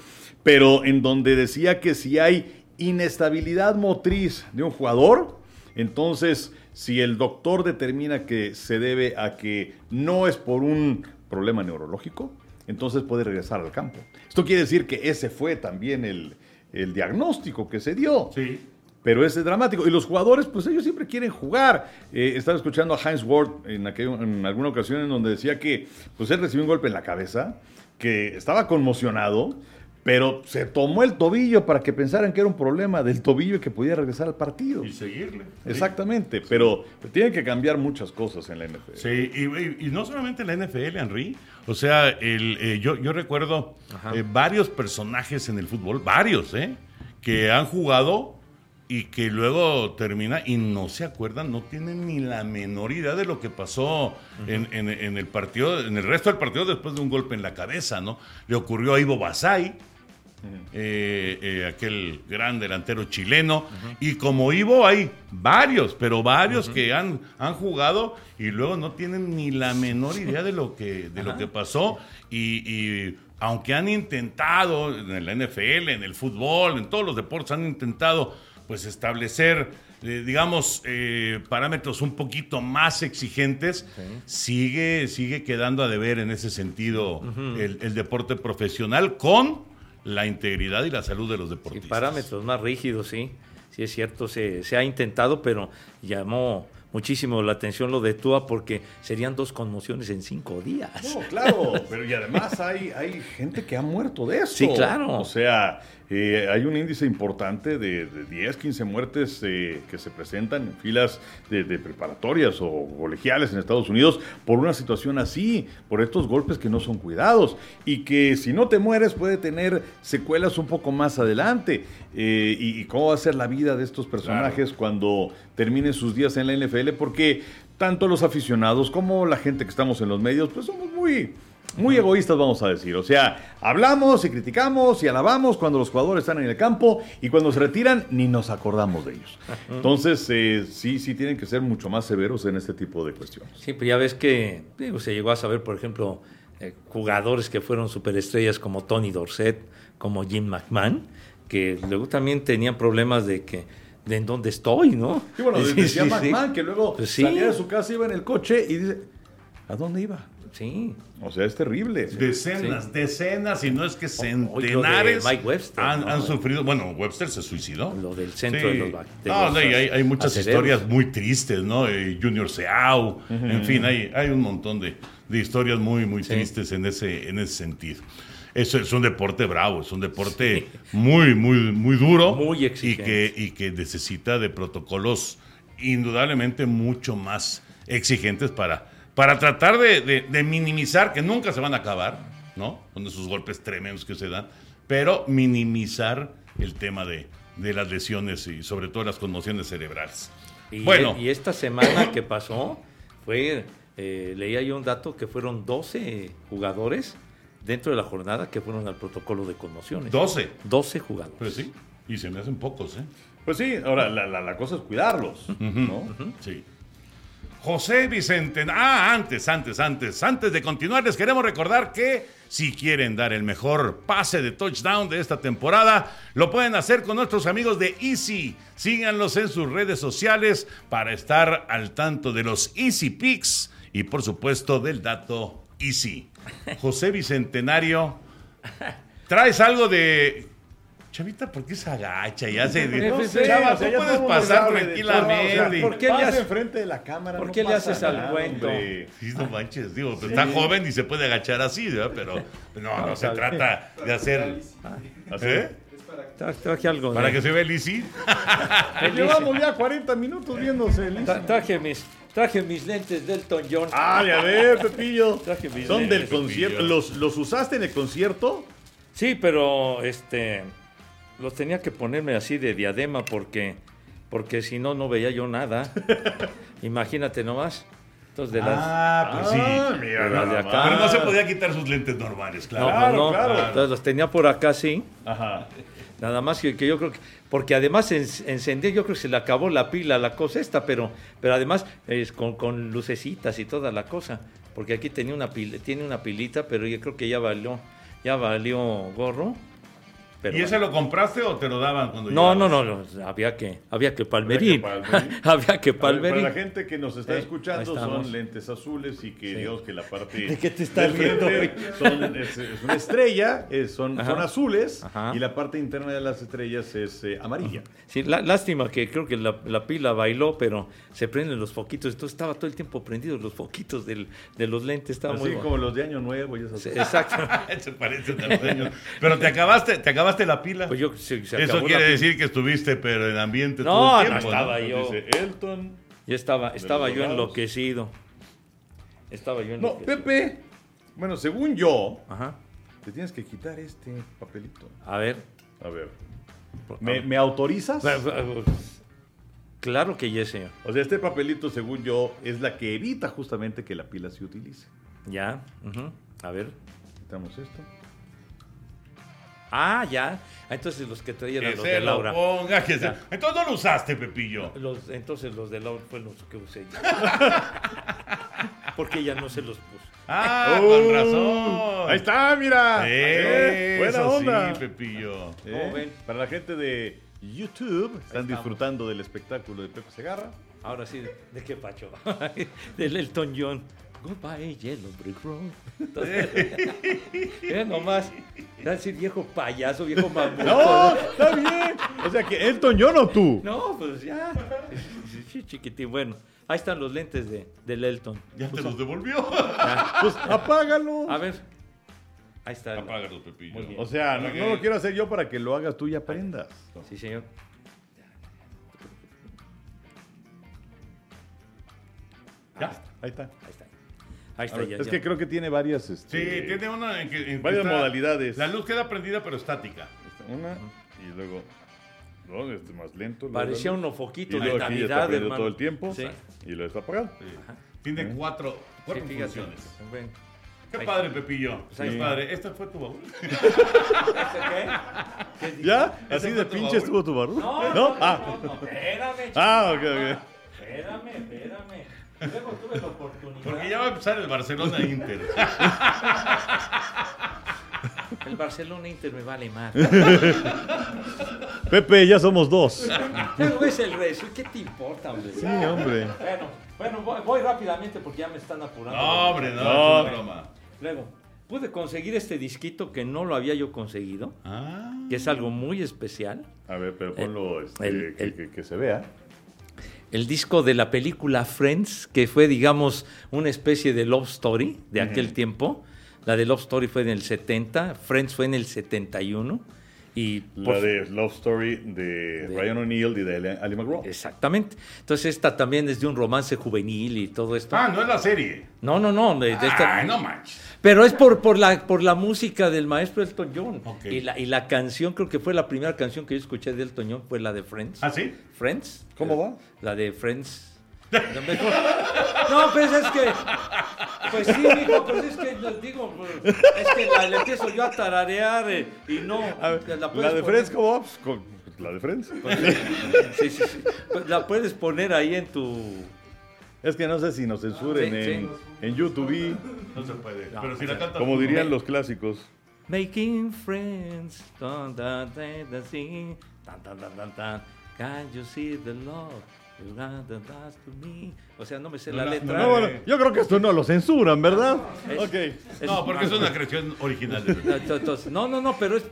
pero en donde decía que si hay inestabilidad motriz de un jugador, entonces si el doctor determina que se debe a que no es por un problema neurológico, entonces puede regresar al campo. Esto quiere decir que ese fue también el diagnóstico que se dio. Sí. Pero es dramático. Y los jugadores, pues ellos siempre quieren jugar. Eh, estaba escuchando a Heinz Ward en, aquel- en alguna ocasión en donde decía que pues él recibió un golpe en la cabeza, que estaba conmocionado, pero se tomó el tobillo para que pensaran que era un problema del tobillo y que podía regresar al partido. Y seguirle. Sí. Exactamente, pero tienen que cambiar muchas cosas en la NFL. Sí, y no solamente en la NFL, Henry. O sea, el, eh, yo, yo recuerdo eh, varios personajes en el fútbol, varios, ¿eh? Que han jugado y que luego termina y no se acuerdan, no tienen ni la menor idea de lo que pasó en, en- en el partido, en el resto del partido después de un golpe en la cabeza, ¿no? Le ocurrió a Ivo Basay, eh, eh, aquel gran delantero chileno. Y como Ivo hay varios, pero varios que han, han jugado y luego no tienen ni la menor idea de lo que, de lo que pasó. Y, y aunque han intentado en la NFL, en el fútbol, en todos los deportes, han intentado pues establecer, eh, digamos, eh, parámetros un poquito más exigentes, sigue, sigue quedando a deber en ese sentido el, el deporte profesional con la integridad y la salud de los Y deportistas. parámetros más rígidos, sí. Sí, es cierto, se, se ha intentado, pero llamó muchísimo la atención lo de Tua porque serían dos conmociones en cinco días. No, claro, pero y además hay, hay gente que ha muerto de eso. Sí, claro. O sea, eh, hay un índice importante de, de 10, 15 muertes eh, que se presentan en filas de, de preparatorias o colegiales en Estados Unidos por una situación así, por estos golpes que no son cuidados y que si no te mueres puede tener secuelas un poco más adelante. Eh, y, y cómo va a ser la vida de estos personajes cuando terminen sus días en la NFL, porque tanto los aficionados como la gente que estamos en los medios, pues somos muy, muy egoístas, vamos a decir. O sea, hablamos y criticamos y alabamos cuando los jugadores están en el campo y cuando se retiran ni nos acordamos de ellos. Entonces, eh, sí, sí tienen que ser mucho más severos en este tipo de cuestiones. Sí, pero ya ves que digo, se llegó a saber, por ejemplo, eh, jugadores que fueron superestrellas como Tony Dorset, como Jim McMahon, que luego también tenían problemas de que de en dónde estoy, ¿no? Y bueno, Sí, decía sí, McMahon sí. que luego Pues sí. salía de su casa, iba en el coche y dice, ¿a dónde iba? Sí. O sea, es terrible. Decenas, decenas, y no es que centenares Mike Webster, han, ¿no? han sufrido. Bueno, Webster se suicidó. Lo del centro de los de no, los no, y hay, hay muchas aceleros. historias muy tristes, ¿no? Eh, Junior Seau, en fin, hay, hay un montón de, de historias muy, muy Sí. tristes en ese, en ese sentido. Eso es un deporte bravo, es un deporte muy, muy, muy duro. Muy y exigente. que, y que necesita de protocolos indudablemente mucho más exigentes para, para tratar de, de- de minimizar, que nunca se van a acabar, ¿no? Con esos golpes tremendos que se dan, pero minimizar el tema de, de las lesiones y sobre todo las conmociones cerebrales. Y, bueno, y esta semana que pasó, fue, eh, leía yo un dato que fueron 12 jugadores dentro de la jornada que fueron al protocolo de conmociones. 12. 12 jugadores. Pues sí, y se me hacen pocos, ¿eh? Pues sí, ahora la, la- la cosa es cuidarlos, ¿no? Sí. José Vicente, ah, antes, antes, antes, antes de continuar, les queremos recordar que si quieren dar el mejor pase de touchdown de esta temporada, lo pueden hacer con nuestros amigos de Easy. Síganlos en sus redes sociales para estar al tanto de los Easy Picks y por supuesto del dato Easy. José Bicentenario, ¿traes algo de... Chavita, ¿por qué se agacha y hace... No sé, Chava, o sea, tú ya puedes pasar tranquilamente. Chava, o sea, ¿por qué le haces- enfrente de la cámara? ¿Por no qué le haces al cuento? Sí, no manches, digo, pues, está joven y se puede agachar así, ¿verdad? Pero no, no se trata de hacer. ¿Eh? Tra- Traje algo. Para de- que se vea Lizzy. Llevamos ya 40 minutos viéndose, tra- traje, mis, traje mis lentes Delton John. Ah, ya ver, Pepillo. Traje mis Son del concierto. ¿Los, ¿Los usaste en el concierto? Sí, pero este los tenía que ponerme así de diadema porque porque si no no veía yo nada. Imagínate nomás. Entonces de las Ah, pues sí. Ah, mira, de las de acá. Pero no se podía quitar sus lentes normales, No, claro. pues Claro, no. claro. Entonces los tenía por acá así Ajá. Nada más que, que yo creo que, porque además en, encendió, yo creo que se le acabó la pila la cosa esta, pero, pero además es con, con lucecitas y toda la cosa, porque aquí tenía una pila, tiene una pilita, pero yo creo que ya valió, ya valió gorro. Pero ¿Y ese bueno. lo compraste o te lo daban cuando No, no, no, no, había que, había que palmerín. palmerín. había que palmerín. Para la gente que nos está Eh, escuchando son lentes azules y que Sí. digamos que la parte ¿De qué te estás riendo, son- es, es una estrella, es- son, son azules Ajá. y la parte interna de las estrellas es eh, amarilla. Sí, lá- lástima que creo que la, la pila bailó, pero se prenden los foquitos. Entonces estaba todo el tiempo prendidos los foquitos del- de los lentes. Estaba Así muy bueno. como los de Año Nuevo y esas Sí, cosas. Exacto. Se parecen a los años. Pero te acabaste, te acabaste la pila. Pues yo se, se Eso quiere decir que estuviste, pero en ambiente No, todo el no tiempo. estaba yo. Dice Elton. Ya estaba, estaba yo enloquecido. Estaba yo No, enloquecido. Pepe. Bueno, según yo, Ajá. te tienes que quitar este papelito. A ver. A ver. ¿Me, me autorizas? Claro que yes, señor. O sea, este papelito, según yo, es la que evita justamente que la pila se utilice. Ya. ujú. A ver. Quitamos esto. Ah, ya. Ah, Entonces los que traían a los se de lo Laura. ponga, que se- Ya. Entonces no lo usaste, Pepillo. Los, entonces los de Laura fueron los que usé yo. Porque ella no se los puso. Ah, Oh, con razón. Ahí está, mira. Eh, Eso buena onda. sí, Pepillo. Eh, ¿Cómo ven? Para la gente de YouTube, están estamos. disfrutando del espectáculo de Pepe Segarra. Ahora sí, ¿de qué pacho? Del Elton John. Goodbye, Yellow Brick Road. Entonces, mira nomás. Decir viejo payaso, viejo mamón. No, está bien. O sea que Elton John o tú. No, pues ya. Sí, chiquitín. Bueno, ahí están los lentes de, del Elton. Ya te los devolvió. Ya. Pues apágalo. A ver. Ahí está. Apágalo, Pepillo. Muy bien. O sea, no, no lo quiero hacer yo para que lo hagas tú y aprendas. Sí, señor. Ya, ahí está. Ahí está. Ahí está, ver, ya. es ya. que creo que tiene varias. Sí, este, tiene una en que. en que Varias está- modalidades. La luz queda prendida, pero estática. Una y luego. No, este más lento. Parecía foquitos Y de está Navidad, hermano. todo el tiempo. Sí. Y lo está apagado. Sí. Tiene cuatro, cuatro Sí, funciones. Bueno. Qué Ahí padre, Pepillo. Pues Qué está. padre. ¿Este fue tu baúl? ¿Ese qué? ¿Ya? ¿Ese ¿Así de pinche baúl? estuvo tu barro? No, no, Ah, no, no, espérame, ah, chico. ok, ok. Espérame, espérame. Luego tuve la oportunidad. Porque ya va a empezar el Barcelona Inter. El Barcelona Inter me vale más. Pepe, ya somos dos. Luego es el resto. ¿Qué te importa, hombre? Sí, hombre. Bueno, bueno voy, voy rápidamente porque ya me están apurando. No, hombre, no, No. es una broma. Luego, pude conseguir este disquito que no lo había yo conseguido, Ah. que es algo muy especial. A ver, pero ponlo este, el- que, el- que- que se vea. El disco de la película Friends, que fue, digamos, una especie de love story de aquel tiempo. La de Love Story fue en el 70, Friends fue en el 71. Y La de Love Story de, De- Ryan O'Neill y de Ali McGraw. Exactamente. Entonces esta también es de un romance juvenil y todo esto. Ah, no es la serie. No, no, no. de- de esta- Ay, no manches. Pero es por, por, la, por la música del maestro Elton John. Y, la, y la canción, creo que fue la primera canción que yo escuché de Elton John, fue la de Friends. ¿Ah, sí? ¿Friends? ¿Cómo va? La de Friends. No, pues es que. Pues sí, hijo, pues es que les digo, pues, es que la, le empiezo yo a tararear eh, y no. Ver, la de Friends, ¿cómo? Pues, con- pues, la de Friends. Sí, sí, sí. Pues La puedes poner ahí en tu. Es que no sé si nos censuren Sí, en, sí. en YouTube, No se puede. No, Pero si la sea, cantas como dirían los clásicos. Making friends. Dun, dun, dun, dun, sí. Tan, tan, tan, tan, tan. Can't you see the love? you got the dust to me? O sea, no me sé No la letra. No, bueno, yo creo que esto no lo censuran, ¿verdad? Es- ok. Es- No, porque es una creación original. entonces, no, no, no, pero es.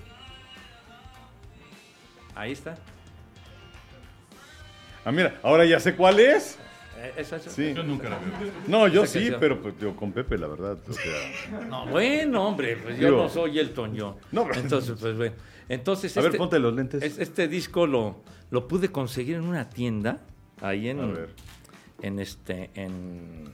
Ahí está. Ah, mira, ahora ya sé cuál es. Eh, Sí. Yo nunca la veo. No, yo Esa sí, canción. pero pues, yo con Pepe, la verdad. O sea, No, bueno, hombre, pues yo Digo- no soy Elton John. No, pero- Entonces, pues bueno. Entonces, a ver, este, ponte los lentes. es- este disco lo, lo pude conseguir en una tienda. Ahí en. A ver. En este. En.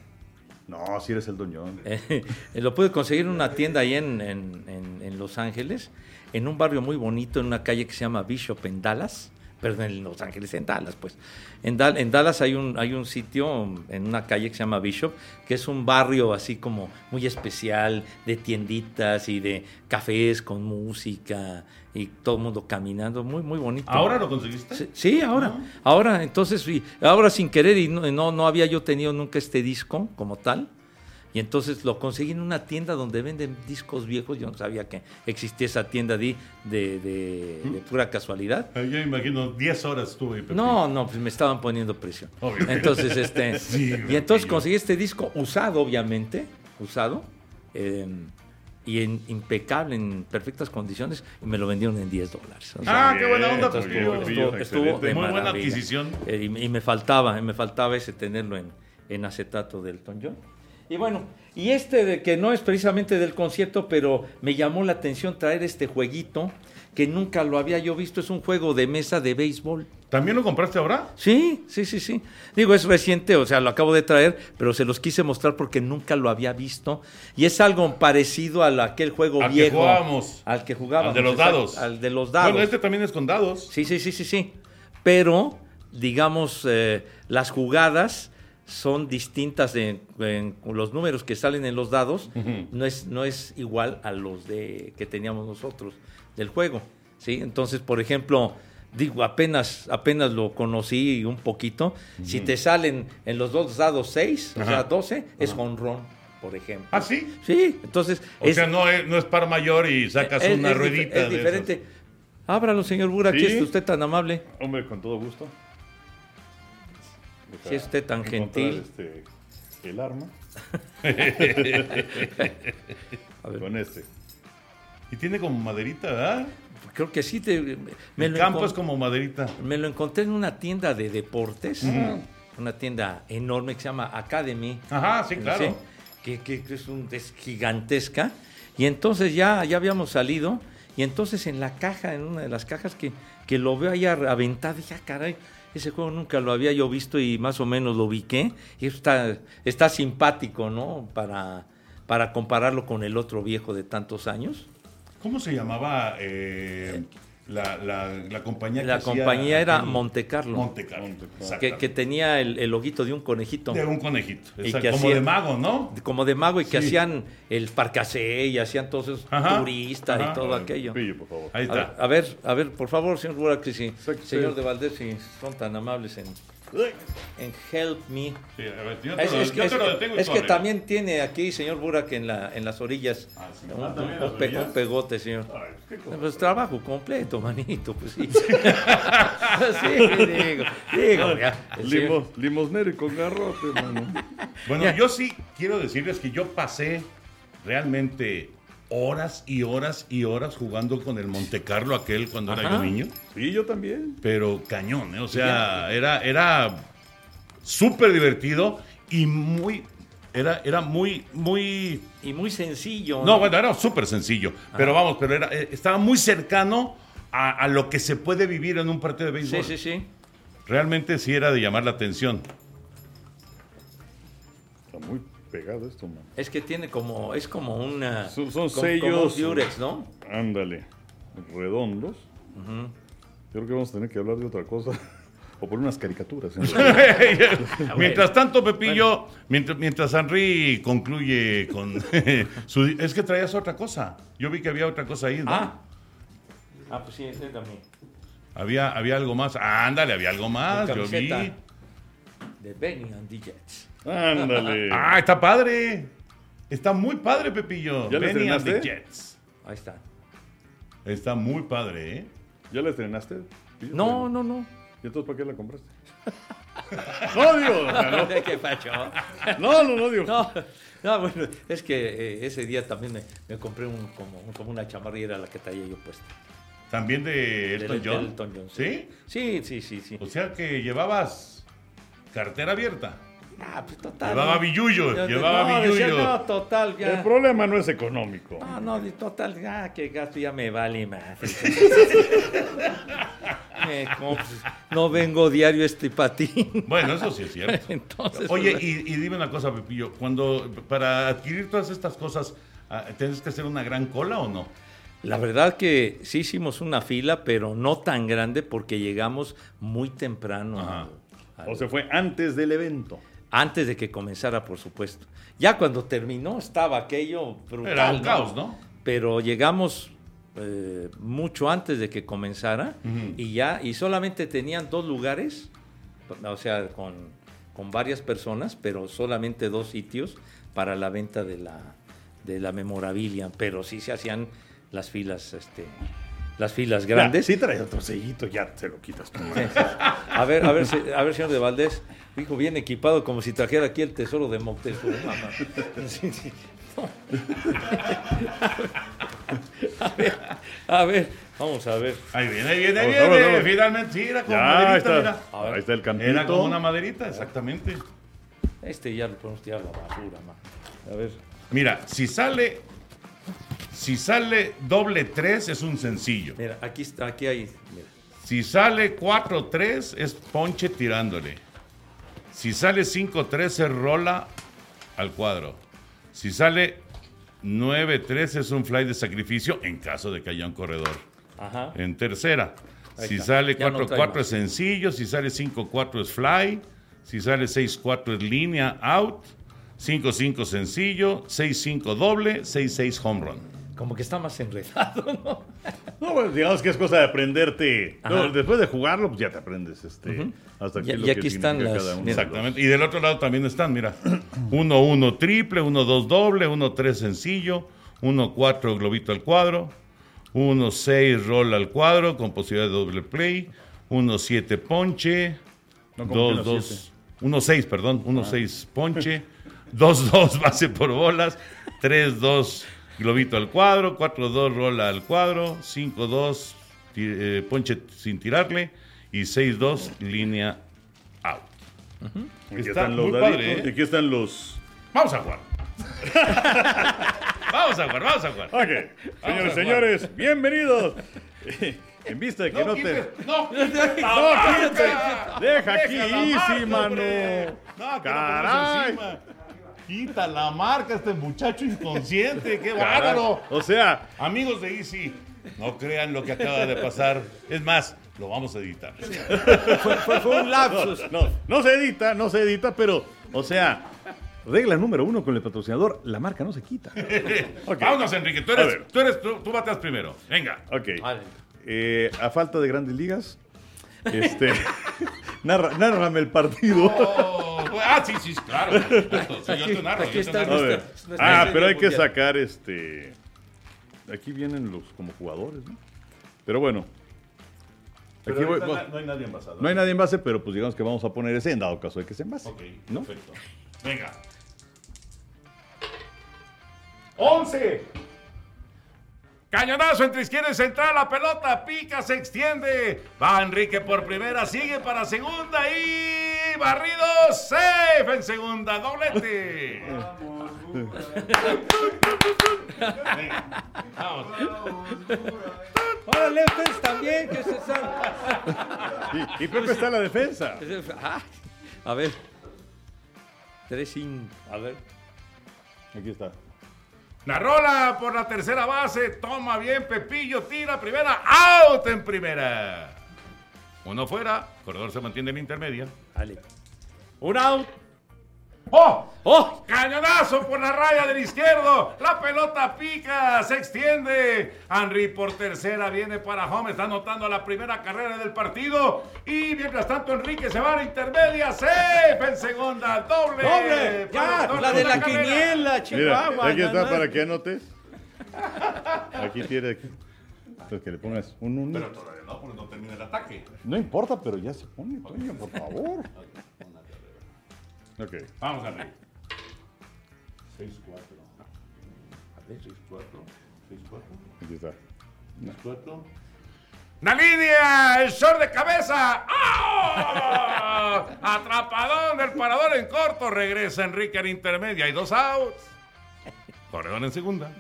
No, si eres el doñón. Eh, lo pude conseguir en una tienda ahí en, en- en- en Los Ángeles, en un barrio muy bonito, en una calle que se llama Bishop en Dallas, perdón, en Los Ángeles, en Dallas, pues. En, Dal- en Dallas hay un, hay un sitio en una calle que se llama Bishop, que es un barrio así como muy especial, de tienditas y de cafés con música y todo el mundo caminando, muy, muy bonito. ¿Ahora lo conseguiste? Sí, sí, ahora. Ahora, entonces, ahora sin querer, y no, no, no había yo tenido nunca este disco como tal. Y entonces lo conseguí en una tienda donde venden discos viejos. Yo no sabía que existía esa tienda de, de, de- de pura casualidad. Yo me imagino 10 horas estuve. No, no, pues me estaban poniendo presión. Obvio. Entonces, este. Sí, y entonces conseguí este disco usado, obviamente, usado. eh, y en, impecable, en perfectas condiciones, y me lo vendieron en 10 dólares. O sea, Ah, qué buena onda, entonces, estuvo- estuvo- estuvo de Muy buena adquisición. Eh, y, y me faltaba, me faltaba ese tenerlo en, en acetato del Elton John. Y bueno, y este de que no es precisamente del concierto, pero me llamó la atención traer este jueguito que nunca lo había yo visto. Es un juego de mesa de béisbol. ¿También lo compraste ahora? Sí, sí, sí, sí. Digo, es reciente, o sea, lo acabo de traer, pero se los quise mostrar porque nunca lo había visto. Y es algo parecido a aquel juego Al que viejo. jugábamos. Al que jugábamos. Al de los dados. Al de los dados. Bueno, este también es con dados. Sí, sí, sí, sí, sí. Pero, digamos, eh, las jugadas son distintas en, en los números que salen en los dados. no, es, no es igual a los de que teníamos nosotros del juego. ¿sí? Entonces, por ejemplo, digo, apenas, apenas lo conocí un poquito. Si te salen en los dos dados 6, o sea, 12, es honrón, por ejemplo. ¿Ah, sí? Sí, entonces... O sea, no es, no es par mayor y sacas es- una es ruedita. Es de diferente. Ábralo, señor Bura, ¿Sí? aquí usted tan amable. Hombre, con todo gusto. Si es usted tan gentil. este, el arma. A ver. Con este. Y tiene como maderita, ¿verdad? Creo que sí. Te, me, El campo es como maderita. me lo encontré en una tienda de deportes. Una tienda enorme que se llama Academy. Ajá, sí, claro. Que, que- que es, un- es gigantesca. Y entonces ya, ya habíamos salido. Y entonces en la caja, en una de las cajas que, que lo veo ahí aventado, dije, ah, caray, ese juego nunca lo había yo visto y más o menos lo ubiqué. Y está, está simpático, ¿no? Para, para compararlo con el otro viejo de tantos años. ¿Cómo se llamaba eh, la, la, la compañía que La hacía compañía era aquel- Monte Carlo. Monte Carlo. que, que tenía el, el ojito de un conejito. De un conejito. Y que como de mago, ¿no? Como de mago y que hacían el parcasé y hacían todos esos Ajá, turistas ajá. y todo aquello. Pillo, por favor. Ahí A ver, está. a ver, a ver, por favor, señor Burak, si, señor de Valdés, si son tan amables en, en Help Me. Sí, a ver, yo te Es, lo, es- yo es- te lo detengo y es que también tiene aquí, señor Burak, en, la, en las orillas Ah, sí. un, Ah, un las pe- orillas. un pegote, señor. Ay, qué cosa. Pues trabajo completo, manito, pues sí. sí, digo, digo, ya. limosnero y con garrote, mano. Bueno, Ya. yo sí quiero decirles que yo pasé realmente horas y horas y horas jugando con el Monte Carlo aquel cuando era yo niño. Sí, yo también. Pero cañón, ¿eh? O sea, era, era súper divertido y muy... Era, era muy, muy... Y muy sencillo. No, bueno, era súper sencillo. Pero vamos, pero era, eh, estaba muy cercano a, a lo que se puede vivir en un partido de Sí, béisbol. sí, sí. Realmente sí era de llamar la atención. Está muy pegado esto, man. Es que tiene como, es como una... Son- son como- como sellos. un Durex, ¿no? Ándale. Redondos. Yo creo que vamos a tener que hablar de otra cosa. O por unas caricaturas. ¿eh? mientras tanto, Pepillo, mientras, mientras Henry concluye con su... Es que traías otra cosa. Yo vi que había otra cosa ahí, ¿no? Ah. Ah, pues sí, ese también. Había, había algo más. Ah, ándale, había algo más. Yo vi. camiseta De Benny and the Jets. Ándale. Ah, está padre. Está muy padre, Pepillo. ¿Ya Benny and the? Jets. Ahí está. Está muy padre, ¿eh? ¿Ya la estrenaste? No, no, no. ¿Y entonces para qué la compraste? no, digo. o sea, no. ¿Qué pacho? No, no, no, digo. No, no, bueno, es que eh, ese día también me, me compré un, como, como una chamarra y era la que traía yo puesta. También de Elton del John. Elton John, ¿Sí? Sí, sí, sí, sí. O sea que llevabas cartera abierta. Ah, pues total. Llevaba Yo- llevaba no, decía, no, total, ya. El problema no es económico. No, no, total, ya que gasto ya me vale más. Me compro- no vengo diario este patín. Bueno, eso sí es cierto. Entonces, Oye, pues, y, y dime una cosa, Pepillo, cuando para adquirir todas estas cosas, ah, ¿tienes que hacer una gran cola o no? La verdad que sí hicimos una fila, pero no tan grande porque llegamos muy temprano. Ajá. al- O sea, fue antes del evento. Antes de que comenzara, por supuesto. Ya cuando terminó estaba aquello brutal. Era un caos, ¿no? Pero llegamos eh, mucho antes de que comenzara y ya, y solamente tenían dos lugares, o sea, con, con varias personas, pero solamente dos sitios para la venta de la, de la memorabilia. Pero sí se hacían las filas, este, las filas grandes. Ya, sí trae otro sellito, ya se lo quitas tú. A ver, a ver, a ver, señor de Valdés, dijo bien equipado como si trajera aquí el tesoro de Moctezuma. Sí, sí. No. A ver, a ver, vamos a ver. Ahí viene, ahí viene, ahí viene. vamos, vamos. Finalmente, sí, era como Ya, maderita, ahí está. mira. Ahí está el campito. Era como una maderita, exactamente. Este ya lo podemos tirar a la basura, ma. A ver. Mira, si sale, si sale doble 3 es un sencillo. Mira, aquí está, aquí hay. mira. Si sale 4-3 es ponche tirándole. Si sale 5-3 es rola al cuadro. Si sale 9-3 es un fly de sacrificio en caso de que haya un corredor. Ajá. En tercera. Ahí Si está. sale Ya no trae 4-4 más. es sencillo. Si sale 5-4 es fly. Si sale 6-4 es línea out. 5-5 sencillo. 6-5 doble. 6-6 home run. Como que está más enredado, ¿no? No, bueno, digamos que es cosa de aprenderte. No, después de jugarlo, pues ya te aprendes este, hasta aquí Y- lo y aquí que están las- cada uno. Exactamente. Y del otro lado también están, mira. 1-1 triple, 1-2 doble, 1-3 sencillo, 1-4 globito al cuadro, 1-6 roll al cuadro con posibilidad de doble play, 1-7 ponche, No, como que 2-2, 1-6, perdón, 1-6 ponche, 2-2 base por bolas, 3-2 globito al cuadro, 4-2 rola al cuadro, 5-2 ti- eh, ponche sin tirarle y 6-2 línea out. Aquí Está están los muy padre, ¿eh? aquí están los. Vamos a jugar. vamos a jugar, vamos a jugar. Ok, señores, a señores, bienvenidos. en vista de que no, te. no, la No, marca. quítate. Deja aquí, easy, mano. No, que no Caray. Quita la marca este muchacho inconsciente, qué bárbaro. O sea, Amigos de Easy, no crean lo que acaba de pasar. Es más, lo vamos a editar. Fue, fue un lapsus. no, no se edita, no se edita, pero, o sea, regla número uno con el patrocinador, la marca no se quita. Vámonos, Enrique. Tú eres, tú, eres, tú, tú bateas primero. Venga. Ok. Vale. Eh, a falta de grandes ligas, este, narra- nárrame el partido. Oh, ah, sí, sí, claro. por supuesto. Sí, yo te narro, aquí yo te está narro. A ver. Nuestra- nuestra Ah, pero hay que sacar este. Aquí vienen los como jugadores, ¿no? Pero bueno. Pero Aquí voy- no hay nadie envasado. no hay nadie en base, pero pues digamos que vamos a poner ese en dado caso de que se envase. Ok, ¿no? perfecto. Venga. 11. Cañonazo entre izquierda y central, la pelota pica, se extiende. Va Enrique por primera, sigue para segunda y barrido, safe en segunda, doblete. Vamos. Órale, ustedes también, que se sal- Y, y Pepe está en la defensa. Ah, A ver. Tres sin. A ver. Aquí está. La rola por la tercera base, toma bien Pepillo, tira primera, out en primera. Uno fuera, corredor se mantiene en intermedia. Vale. Un out. ¡Oh! ¡Oh! Cañonazo por la raya del izquierdo. La pelota pica, se extiende. Henry por tercera viene para home. Está anotando la primera carrera del partido. Y mientras tanto, Enrique se va a la intermedia. Safe en segunda, doble. ¡Doble! ¡Ya! La de la carrera. quiniela, Mira, Chihuahua. aquí está para que anotes. Aquí tiene. Entonces que le pongas un uno. Pero todavía no, porque no termina el ataque. No importa, pero ya se pone, Toño, por favor. Ok. Vamos, Henry. 6-4. A ver. 6-4. 6-4. Aquí está. 6-4. ¡La línea! ¡El short de cabeza! ¡Ah! Atrapadón del parador en corto. Regresa Enrique en intermedia. Hay dos outs. Corredor en segunda.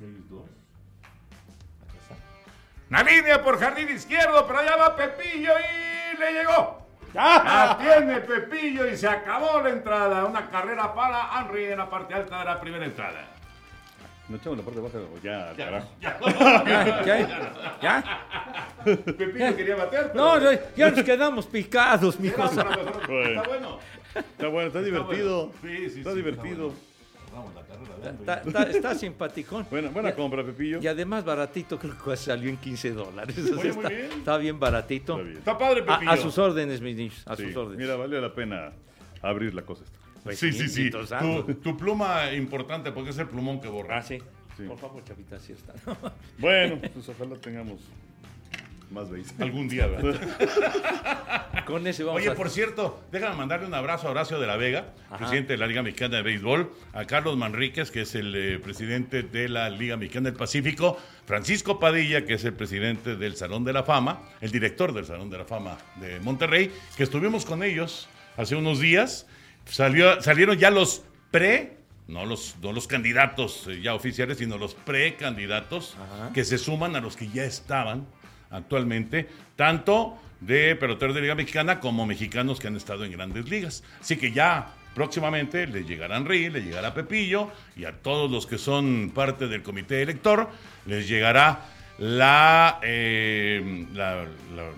6-2. La línea por jardín izquierdo, pero allá va Pepillo y le llegó. La tiene Pepillo y se acabó la entrada. Una carrera para Henry en la parte alta de la primera entrada. No echamos la parte baja ya, al carajo. Ya, ya, ya. Pepillo quería batear, No, no, ya nos quedamos picados, mijos. Está bueno. Está bueno, está divertido. Sí, sí, está sí, divertido. está La carrera. Está, está, está simpaticón. Buena, buena Ya- compra, Pepillo. Y además baratito, creo que salió en 15 dólares. O sea, Oye, muy está, bien. está bien baratito. Está bien. Está padre, A, Pepillo. a sus órdenes, mis niños, a Sí, sus órdenes. Mira, valió la pena abrir la cosa esta. Pues sí, sí, sí. Tu, tu pluma importante, porque es el plumón que borra. Ah, sí. Sí. Por favor, chavita, así está. Bueno, pues ojalá tengamos más veis. Algún día, ¿verdad? Con ese vamos Oye, a... por cierto, déjame mandarle un abrazo a Horacio de la Vega, Ajá. presidente de la Liga Mexicana de Béisbol, a Carlos Manríquez, que es el eh, presidente de la Liga Mexicana del Pacífico, Francisco Padilla, que es el presidente del Salón de la Fama, el director del Salón de la Fama de Monterrey, que estuvimos con ellos hace unos días. Salió, salieron ya los pre, no los, no los candidatos eh, ya oficiales, sino los precandidatos que se suman a los que ya estaban actualmente, tanto de peloteros de Liga Mexicana como mexicanos que han estado en grandes ligas. Así que ya próximamente le llegará Henry, le llegará Pepillo y a todos los que son parte del comité elector les llegará la, eh, la, la-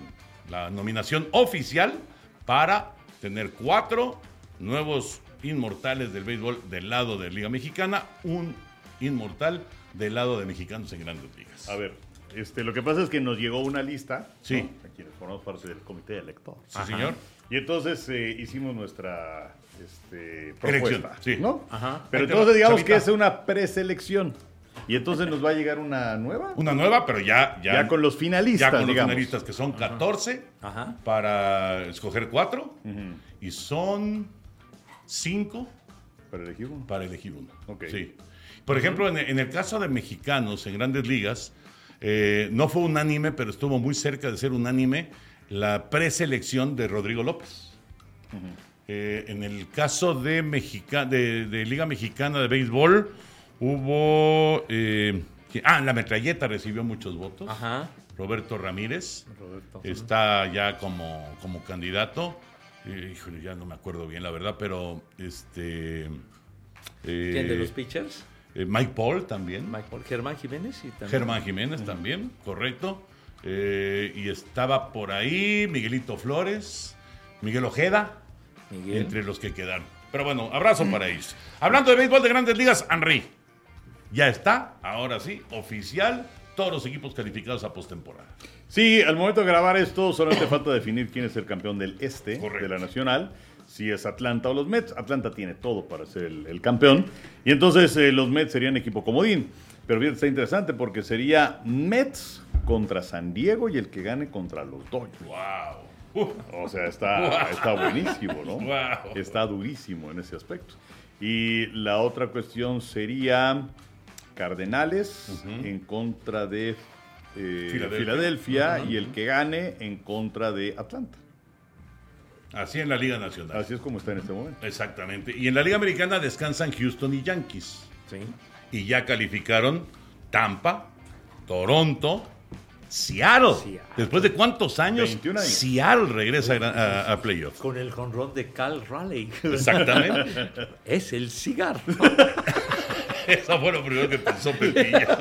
la nominación oficial para tener cuatro nuevos inmortales del béisbol del lado de Liga Mexicana, un inmortal del lado de mexicanos en grandes ligas. A ver, este, lo que pasa es que nos llegó una lista. Sí. ¿no? A quienes formamos parte del comité elector. Sí, señor. Y entonces eh, hicimos nuestra este, Elección, propuesta. sí. ¿no? Ajá. Pero entonces digamos Chavita. que es una preselección. Y entonces nos va a llegar una nueva. Una nueva, pero ya, ya, Ya, con los finalistas, ya con los digamos. finalistas, que son 14 Ajá. para escoger cuatro Ujú. y son 5 Para elegir uno. para elegir uno. Ok. Sí. Por ejemplo, en, en el caso de mexicanos en grandes ligas, eh, no fue unánime, pero estuvo muy cerca de ser unánime la preselección de Rodrigo López. Eh, en el caso de, Mexica- de, de Liga Mexicana de Béisbol, hubo... eh, ah, la metralleta recibió muchos votos. Ajá. Roberto Ramírez Roberto. está ya como, como candidato. Eh, híjole, ya no me acuerdo bien la verdad, pero este... eh, ¿Quién de los pitchers? Eh, Mike Paul también. Mike Paul, Germán Jiménez y también. Germán Jiménez también, correcto. Eh, y estaba por ahí Miguelito Flores, Miguel Ojeda, Miguel. entre los que quedaron. Pero bueno, abrazo para ellos. Hablando de béisbol de grandes ligas, Henry. Ya está, ahora sí, oficial, todos los equipos calificados a postemporada. Sí, al momento de grabar esto, solamente falta definir quién es el campeón del este Correcto. de la Nacional. Si es Atlanta o los Mets. Atlanta tiene todo para ser el, el campeón. Y entonces eh, los Mets serían equipo comodín. Pero bien, está interesante porque sería Mets contra San Diego y el que gane contra los Dodgers. ¡Wow! O sea, está, está buenísimo, ¿no? Wow. Está durísimo en ese aspecto. Y la otra cuestión sería Cardenales en contra de eh, Filadelfia. Filadelfia, y el que gane en contra de Atlanta. Así en la Liga Nacional. Así es como está en este momento. Exactamente. Y en la Liga Americana descansan Houston y Yankees. Sí. Y ya calificaron Tampa, Toronto, Seattle. Seattle. Después de cuántos años, 21 años. Seattle regresa a, gran- a- a playoff. Con el jonrón de Cal Raleigh. Exactamente. es el cigarro. Eso fue lo primero que pensó Pepilla.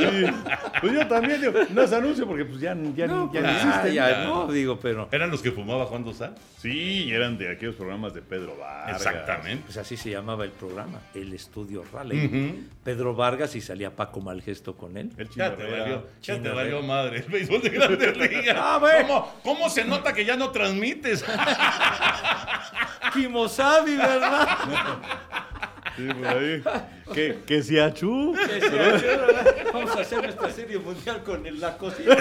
Pues yo también, digo, no es anuncio porque pues ya, ya, No, ya pues, no ya, no, digo, pero ¿Eran los que fumaba Juan Dosal? Sí, eran de aquellos programas de Pedro Vargas. Exactamente. pues así se llamaba el programa, el estudio Raleigh. Pedro Vargas y salía Paco Malgesto con él. El Ya te valió, ya te valió madre el béisbol de grandes ligas. Ah. ¿Cómo, ¿Cómo se nota que ya no transmites? Kimosabi, ¿verdad? Sí, por ahí. Que, que si achú. Vamos a hacer nuestra serie mundial con el, la cocina.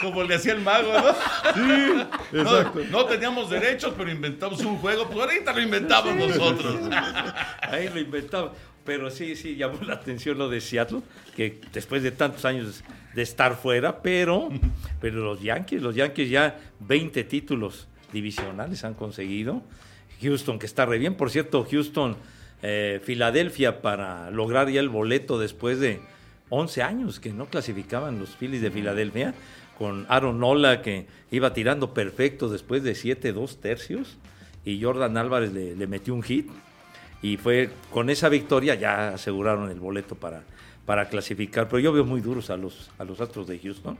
Como le hacía el mago, ¿no? Sí, No, exacto. no teníamos derechos, pero inventamos un juego. Pues ahorita lo inventamos nosotros. Ahí lo inventaba. Pero sí, sí, llamó la atención lo de Seattle, que después de tantos años de estar fuera, pero, pero los Yankees, los Yankees ya 20 títulos divisionales han conseguido. Houston, que está re bien. Por cierto, Houston, eh, Filadelfia, para lograr ya el boleto después de 11 años que no clasificaban los Phillies de Filadelfia, con Aaron Nola, que iba tirando perfecto después de 7, 2 tercios, y Jordan Álvarez le, le metió un hit. Y fue con esa victoria ya aseguraron el boleto para, para clasificar, pero yo veo muy duros a los, a los Astros de Houston.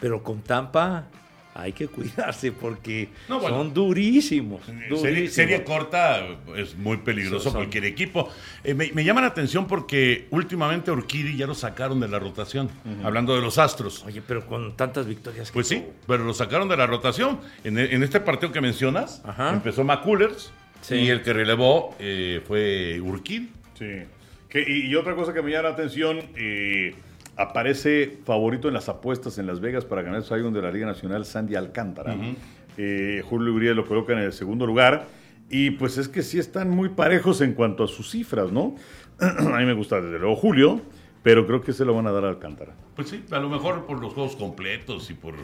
Pero con Tampa hay que cuidarse porque No, bueno. son durísimos. Serie, durísimos. serie corta es muy peligroso Son- cualquier equipo. Eh, me, me llama la atención porque últimamente Urquidi ya lo sacaron de la rotación, hablando de los Astros. Oye, pero con tantas victorias que Pues sí, tuvo. pero lo sacaron de la rotación. En, en este partido que mencionas, Ajá. empezó McCullers Sí. y el que relevó eh, fue Urquidi. Sí. Que- y, y otra cosa que me llama la atención, eh, aparece favorito en las apuestas en Las Vegas para ganar Young de la Liga Nacional, Sandy Alcántara. Eh, Julio Uriel lo coloca en el segundo lugar. Y pues es que sí están muy parejos en cuanto a sus cifras, ¿no? a mí me gusta desde luego Julio, pero creo que se lo van a dar a Alcántara. Pues sí, a lo mejor por los juegos completos y por...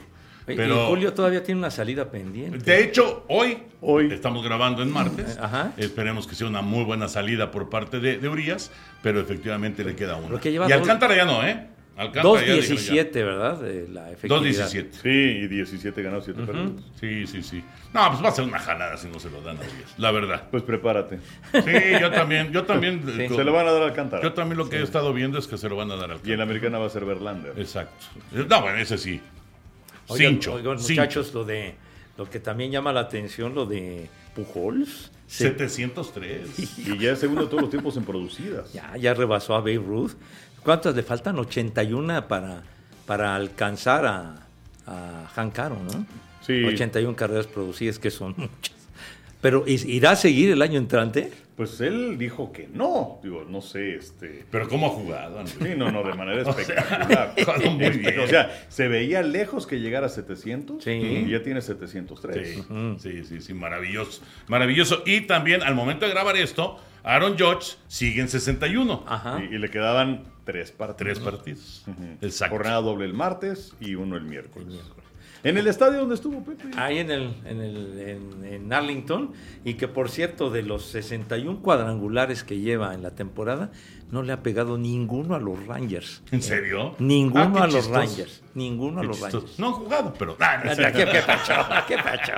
Pero, Y Julio todavía tiene una salida pendiente. de hecho, hoy, Hoy. estamos grabando en martes. Ajá. Esperemos que sea una muy buena salida por parte de, de Urias, pero efectivamente le queda una. Lleva y Alcántara ya no, ¿eh? Alcántara ya dijeron ya. 2.17, ¿verdad? De la efectividad. 2.17. Sí, y 17 ganados, 7 perdidos. Sí, sí, sí. No, pues va a ser una jalada si no se lo dan a Urias, la verdad. Pues prepárate. Sí, yo también, yo también. Se lo van a dar a Alcántara. Yo también lo que he estado viendo es que se lo van a dar al Y en la americana va a ser Verlander. Exacto. No, bueno, ese sí. Oigan, Cincho. oigan, cincho. muchachos, lo de lo que también llama la atención, lo de Pujols. Se- 703. Y ya es segundo de todos los tiempos en producidas. ya, ya rebasó a Babe Ruth. ¿Cuántas le faltan? 81 para, para alcanzar a, a Hank Aaron, ¿no? Sí. 81 carreras producidas, que son muchas. Pero ¿is- ¿irá a seguir el año entrante? Pues él dijo que no. Digo, no sé, este. Pero ¿cómo ha jugado? Andrés? Sí, no, no, de manera espectacular. jugado muy bien. O sea, se veía lejos que llegara a 700 Sí. y ya tiene 703. Sí, sí, sí, sí, maravilloso. Maravilloso. Y también, al momento de grabar esto, Aaron Judge sigue en 61. Ajá. Y, y le quedaban tres partidos. Tres partidos. Exacto. Jornada doble el martes y uno el miércoles. En el estadio donde estuvo Pepe. Ahí en, el, en, el, en, en Arlington, y que por cierto, de los 61 cuadrangulares que lleva en la temporada, no le ha pegado ninguno a los Rangers. ¿En serio? Ninguno Ah, a los chistoso. Rangers. Ninguno a los chistoso. Rangers. No han jugado, pero. Ah, no, ¿Qué, qué pacho? ¿Qué pacho?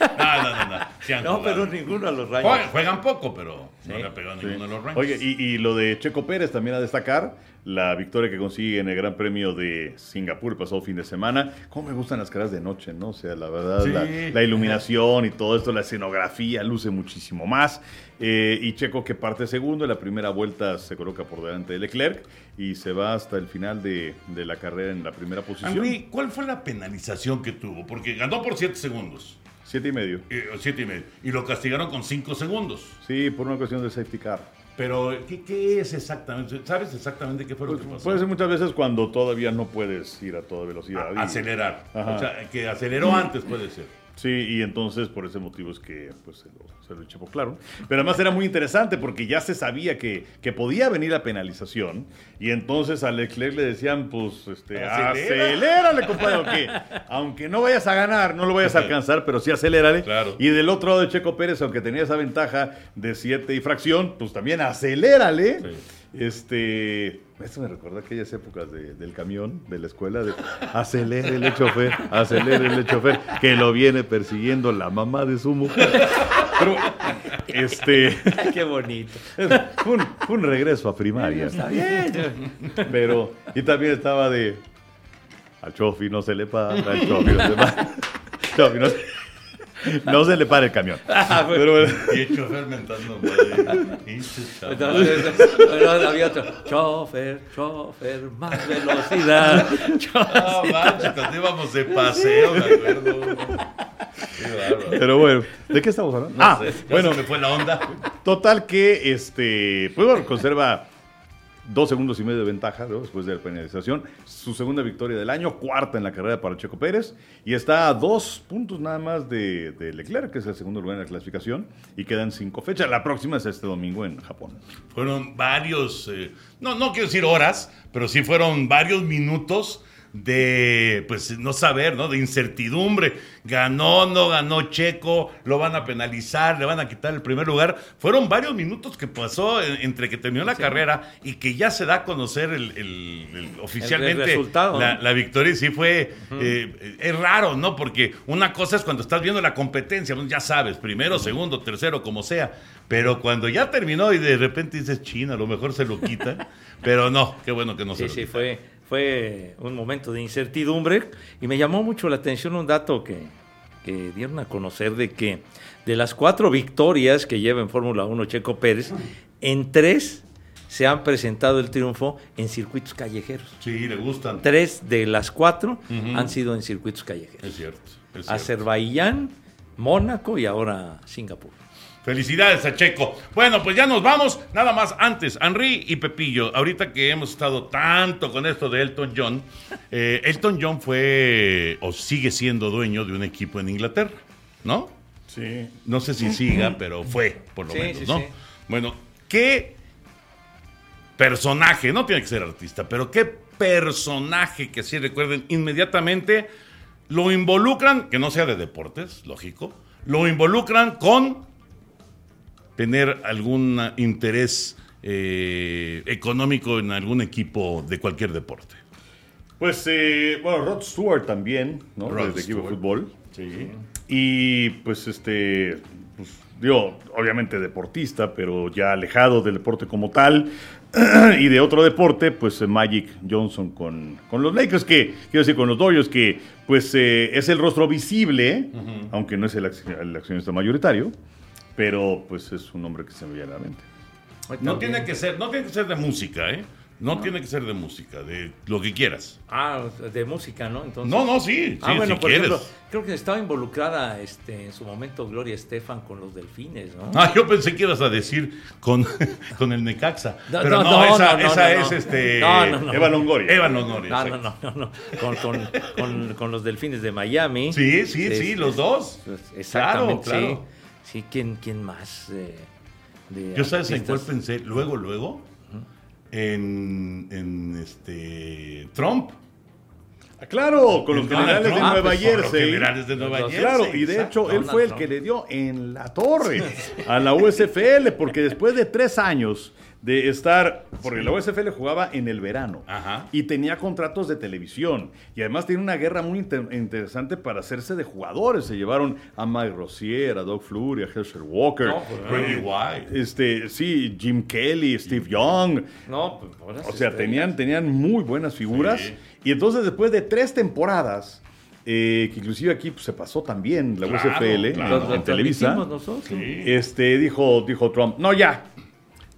no, no, no, no. Sí han No, jugado. pero ninguno a los Rangers. juegan poco, pero no le ha pegado Sí. ninguno de los Rangers. Oye, y, y lo de Checo Pérez también a destacar, la victoria que consigue en el Gran Premio de Singapur el pasado fin de semana. Cómo me gustan las caras de noche, ¿no? O sea, la verdad, Sí. la, la iluminación y todo esto, la escenografía luce muchísimo más. Eh, y Checo que parte segundo, en la primera vuelta se coloca por delante de Leclerc y se va hasta el final de, de la carrera en la primera posición. Henry, ¿cuál fue la penalización que tuvo? Porque ganó por 7 segundos. Siete y medio. eh, siete y medio. Y lo castigaron con 5 segundos. Sí, por una cuestión de safety car. Pero, ¿qué, qué es exactamente? ¿Sabes exactamente qué fue lo Pues, que pasó? puede ser muchas veces cuando todavía no puedes ir a toda velocidad. A- y- acelerar. Ajá. O sea, que aceleró antes, puede ser. Sí, y entonces por ese motivo es que pues, se lo, se lo por claro. Pero además era muy interesante porque ya se sabía que, que podía venir la penalización y entonces a Leclerc le decían, pues, este, Acelera. acelérale, compadre, aunque, aunque no vayas a ganar, no lo vayas a alcanzar, pero sí acelérale. Claro. Y del otro lado de Checo Pérez, aunque tenía esa ventaja de 7 y fracción, pues también acelérale. Sí. Este, esto me recuerda aquellas épocas de- del camión, de la escuela, de acelere el chofer, acelere el chofer, que lo viene persiguiendo la mamá de su mujer. Pero, este, qué bonito. fue un, un regreso a primaria. Está bien. Pero, y también estaba de, al chofi no se le para, al chofi no se para. Chofi, no, se- no se le para el camión. Pero bueno. Y el chofer mentando. Entonces, bueno, había otro. Chofer, chofer, más velocidad. No manches, cuando íbamos de paseo, me acuerdo. Qué bárbaro. Pero bueno, ¿de qué estamos hablando? No ah, sé, bueno, se me fue la onda. Total que, este, pues bueno, conserva dos segundos y medio de ventaja después de la penalización. Su segunda victoria del año, cuarta en la carrera para Checo Pérez. Y está a dos puntos nada más de, de Leclerc, que es el segundo lugar en la clasificación. Y quedan cinco fechas. La próxima es este domingo en Japón. Fueron varios, eh, no, no quiero decir horas, pero sí fueron varios minutos de, pues, no saber, ¿no? De incertidumbre. Ganó, no ganó Checo, lo van a penalizar, le van a quitar el primer lugar. Fueron varios minutos que pasó en- entre que terminó la carrera y que ya se da a conocer el, el- el- oficialmente resultado, la, ¿no? la victoria. y Sí fue, eh, es raro, ¿no? Porque una cosa es cuando estás viendo la competencia, pues, ya sabes, primero, segundo, tercero, como sea. Pero cuando ya terminó y de repente dices, China, a lo mejor se lo quita. pero no, qué bueno que no se Sí, lo sí, quita. fue, fue un momento de incertidumbre y me llamó mucho la atención un dato que, que dieron a conocer de que de las cuatro victorias que lleva en Fórmula 1 Checo Pérez, en tres se han presentado el triunfo en circuitos callejeros. Sí, le gustan. Tres de las cuatro han sido en circuitos callejeros. Es cierto. es cierto. Azerbaiyán, Mónaco y ahora Singapur. Felicidades a Checo. Bueno, pues ya nos vamos. Nada más antes, Henry y Pepillo, ahorita que hemos estado tanto con esto de Elton John, eh, Elton John fue o sigue siendo dueño de un equipo en Inglaterra, ¿no? Sí. No sé si siga, pero fue, por lo Sí, menos, sí, ¿no? sí. Bueno, ¿qué personaje, no tiene que ser artista, pero qué personaje que sí recuerden inmediatamente lo involucran, que no sea de deportes, lógico, lo involucran con tener algún interés eh, económico en algún equipo de cualquier deporte? Pues, eh, bueno, Rod Stewart también, ¿no? Rod Desde equipo de Stewart. fútbol. Sí. Y pues este, pues, digo, obviamente deportista, pero ya alejado del deporte como tal. y de otro deporte, pues eh, Magic Johnson con, con los Lakers, que quiero decir, con los Dodgers, que pues eh, es el rostro visible, aunque no es el accionista mayoritario, pero pues es un hombre que se me viene a la mente. No tiene que ser, no tiene que ser de música, ¿eh? No, tiene que ser de música, de lo que quieras. Ah, de música, ¿no? Entonces, No, no, sí, Ah, bueno, si por quieres. ejemplo, creo que estaba involucrada este, en su momento Gloria Estefan con los delfines, ¿no? Ah, yo pensé que ibas a decir con, con el Necaxa. No, pero no, esa, esa no. es este. No, no, no. Eva Longoria. Eva Longoria. No, no, no, no, no. Con, con, con, con los delfines de Miami. Sí, sí, sí, Este, los dos. Exactamente, Claro, claro. sí. Sí, ¿quién, quién más? eh, de Yo sabes en cuál pensé, luego, luego, en, en este Trump. Ah, claro, con los Donald generales de Nueva pues, con los Jersey. generales de Nueva Jersey. Claro, y de exacto. hecho él Donald fue el Trump. que le dio en la torre a la USFL, porque después de tres años de estar, porque la USFL jugaba en el verano Ajá. y tenía contratos de televisión y además tenía una guerra muy inter- interesante para hacerse de jugadores. Se llevaron a Mike Rozier, a Doug Flurry, a Herschel Walker, No, pues, Randy White. este, sí, Jim Kelly, Steve Young. No, pues, O sea, tenían, tenían muy buenas figuras. Sí. Y entonces, después de tres temporadas, eh, que inclusive aquí pues, se pasó también la Claro, USFL claro. En Televisa, transmitimos nosotros. Sí. este, dijo, dijo Trump, no ya,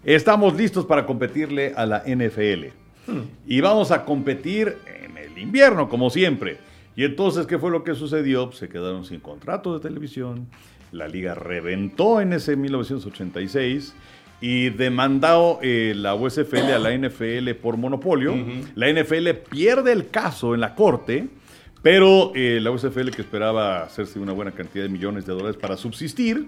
estamos listos para competirle a la NFL. Y vamos a competir en el invierno, como siempre. Y entonces, ¿qué fue lo que sucedió? Pues, se quedaron sin contrato de televisión. La liga reventó en ese 1986 y demandó eh, la USFL a la NFL por monopolio. La NFL pierde el caso en la corte. Pero eh, la USFL que esperaba hacerse una buena cantidad de millones de dólares para subsistir,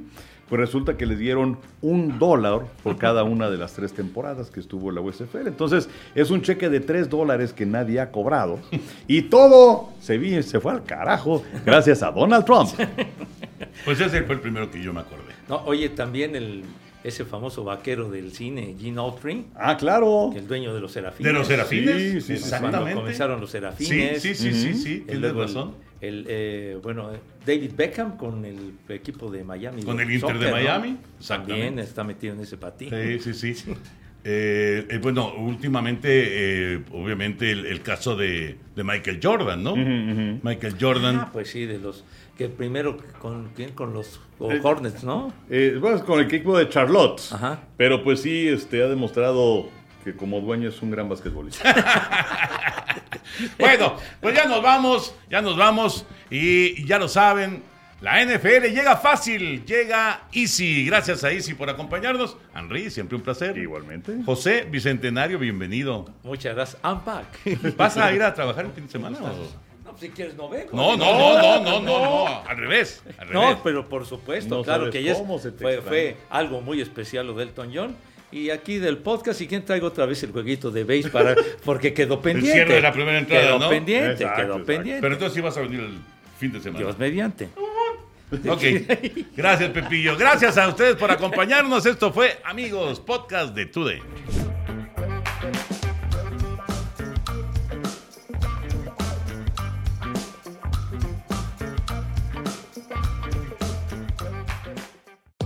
pues resulta que les dieron un dólar por cada una de las tres temporadas que estuvo la USFL. Entonces es un cheque de tres dólares que nadie ha cobrado. Y todo se, vi- se fue al carajo gracias a Donald Trump. Pues ese fue el primero que yo me acordé. No, oye, también el, ese famoso vaquero del cine, Gene Autry, Ah, claro. que el dueño de los serafines. De los serafines. Sí, sí, sí. Cuando Exactamente. comenzaron los Sí, serafines. sí, sí, sí, sí, El- tienes luego el- razón. El, eh, bueno, David Beckham con el equipo de Miami. Con el Inter de soccer, ¿no? Miami, exactamente. También está metido en ese patín. Sí, sí, sí. Eh, eh, bueno, últimamente, eh, obviamente, el, el caso de, de Michael Jordan, ¿no? Michael Jordan. Ah, pues sí, de los que primero con quién con los Eh, Hornets, ¿no? Eh, bueno, con el equipo de Charlotte. Ajá. Pero pues sí, este, ha demostrado que como dueño es un gran basquetbolista. Bueno, pues ya nos vamos, ya nos vamos y ya lo saben, la NFL llega fácil, llega easy. Gracias a Easy por acompañarnos. Henry, siempre un placer. Igualmente. José Bicentenario, bienvenido. Muchas gracias. I'm back. ¿Vas a ir a trabajar el fin de semana? o? No, si quieres no vengo. No, no, no, no, no, no, no, al revés. Al revés. No, pero por supuesto, No claro que ayer fue algo muy especial lo del Elton John Y aquí del podcast, y quién traigo otra vez el jueguito de base para, porque quedó pendiente. cierre de la primera entrada, quedó ¿no? pendiente, Exacto, quedó exacto. pendiente. Pero entonces sí vas a venir el fin de semana. Dios mediante. Ok. Gracias, Pepillo. Gracias a ustedes por acompañarnos. Esto fue, amigos, podcast de Today.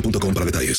boostmobile.com para detalles.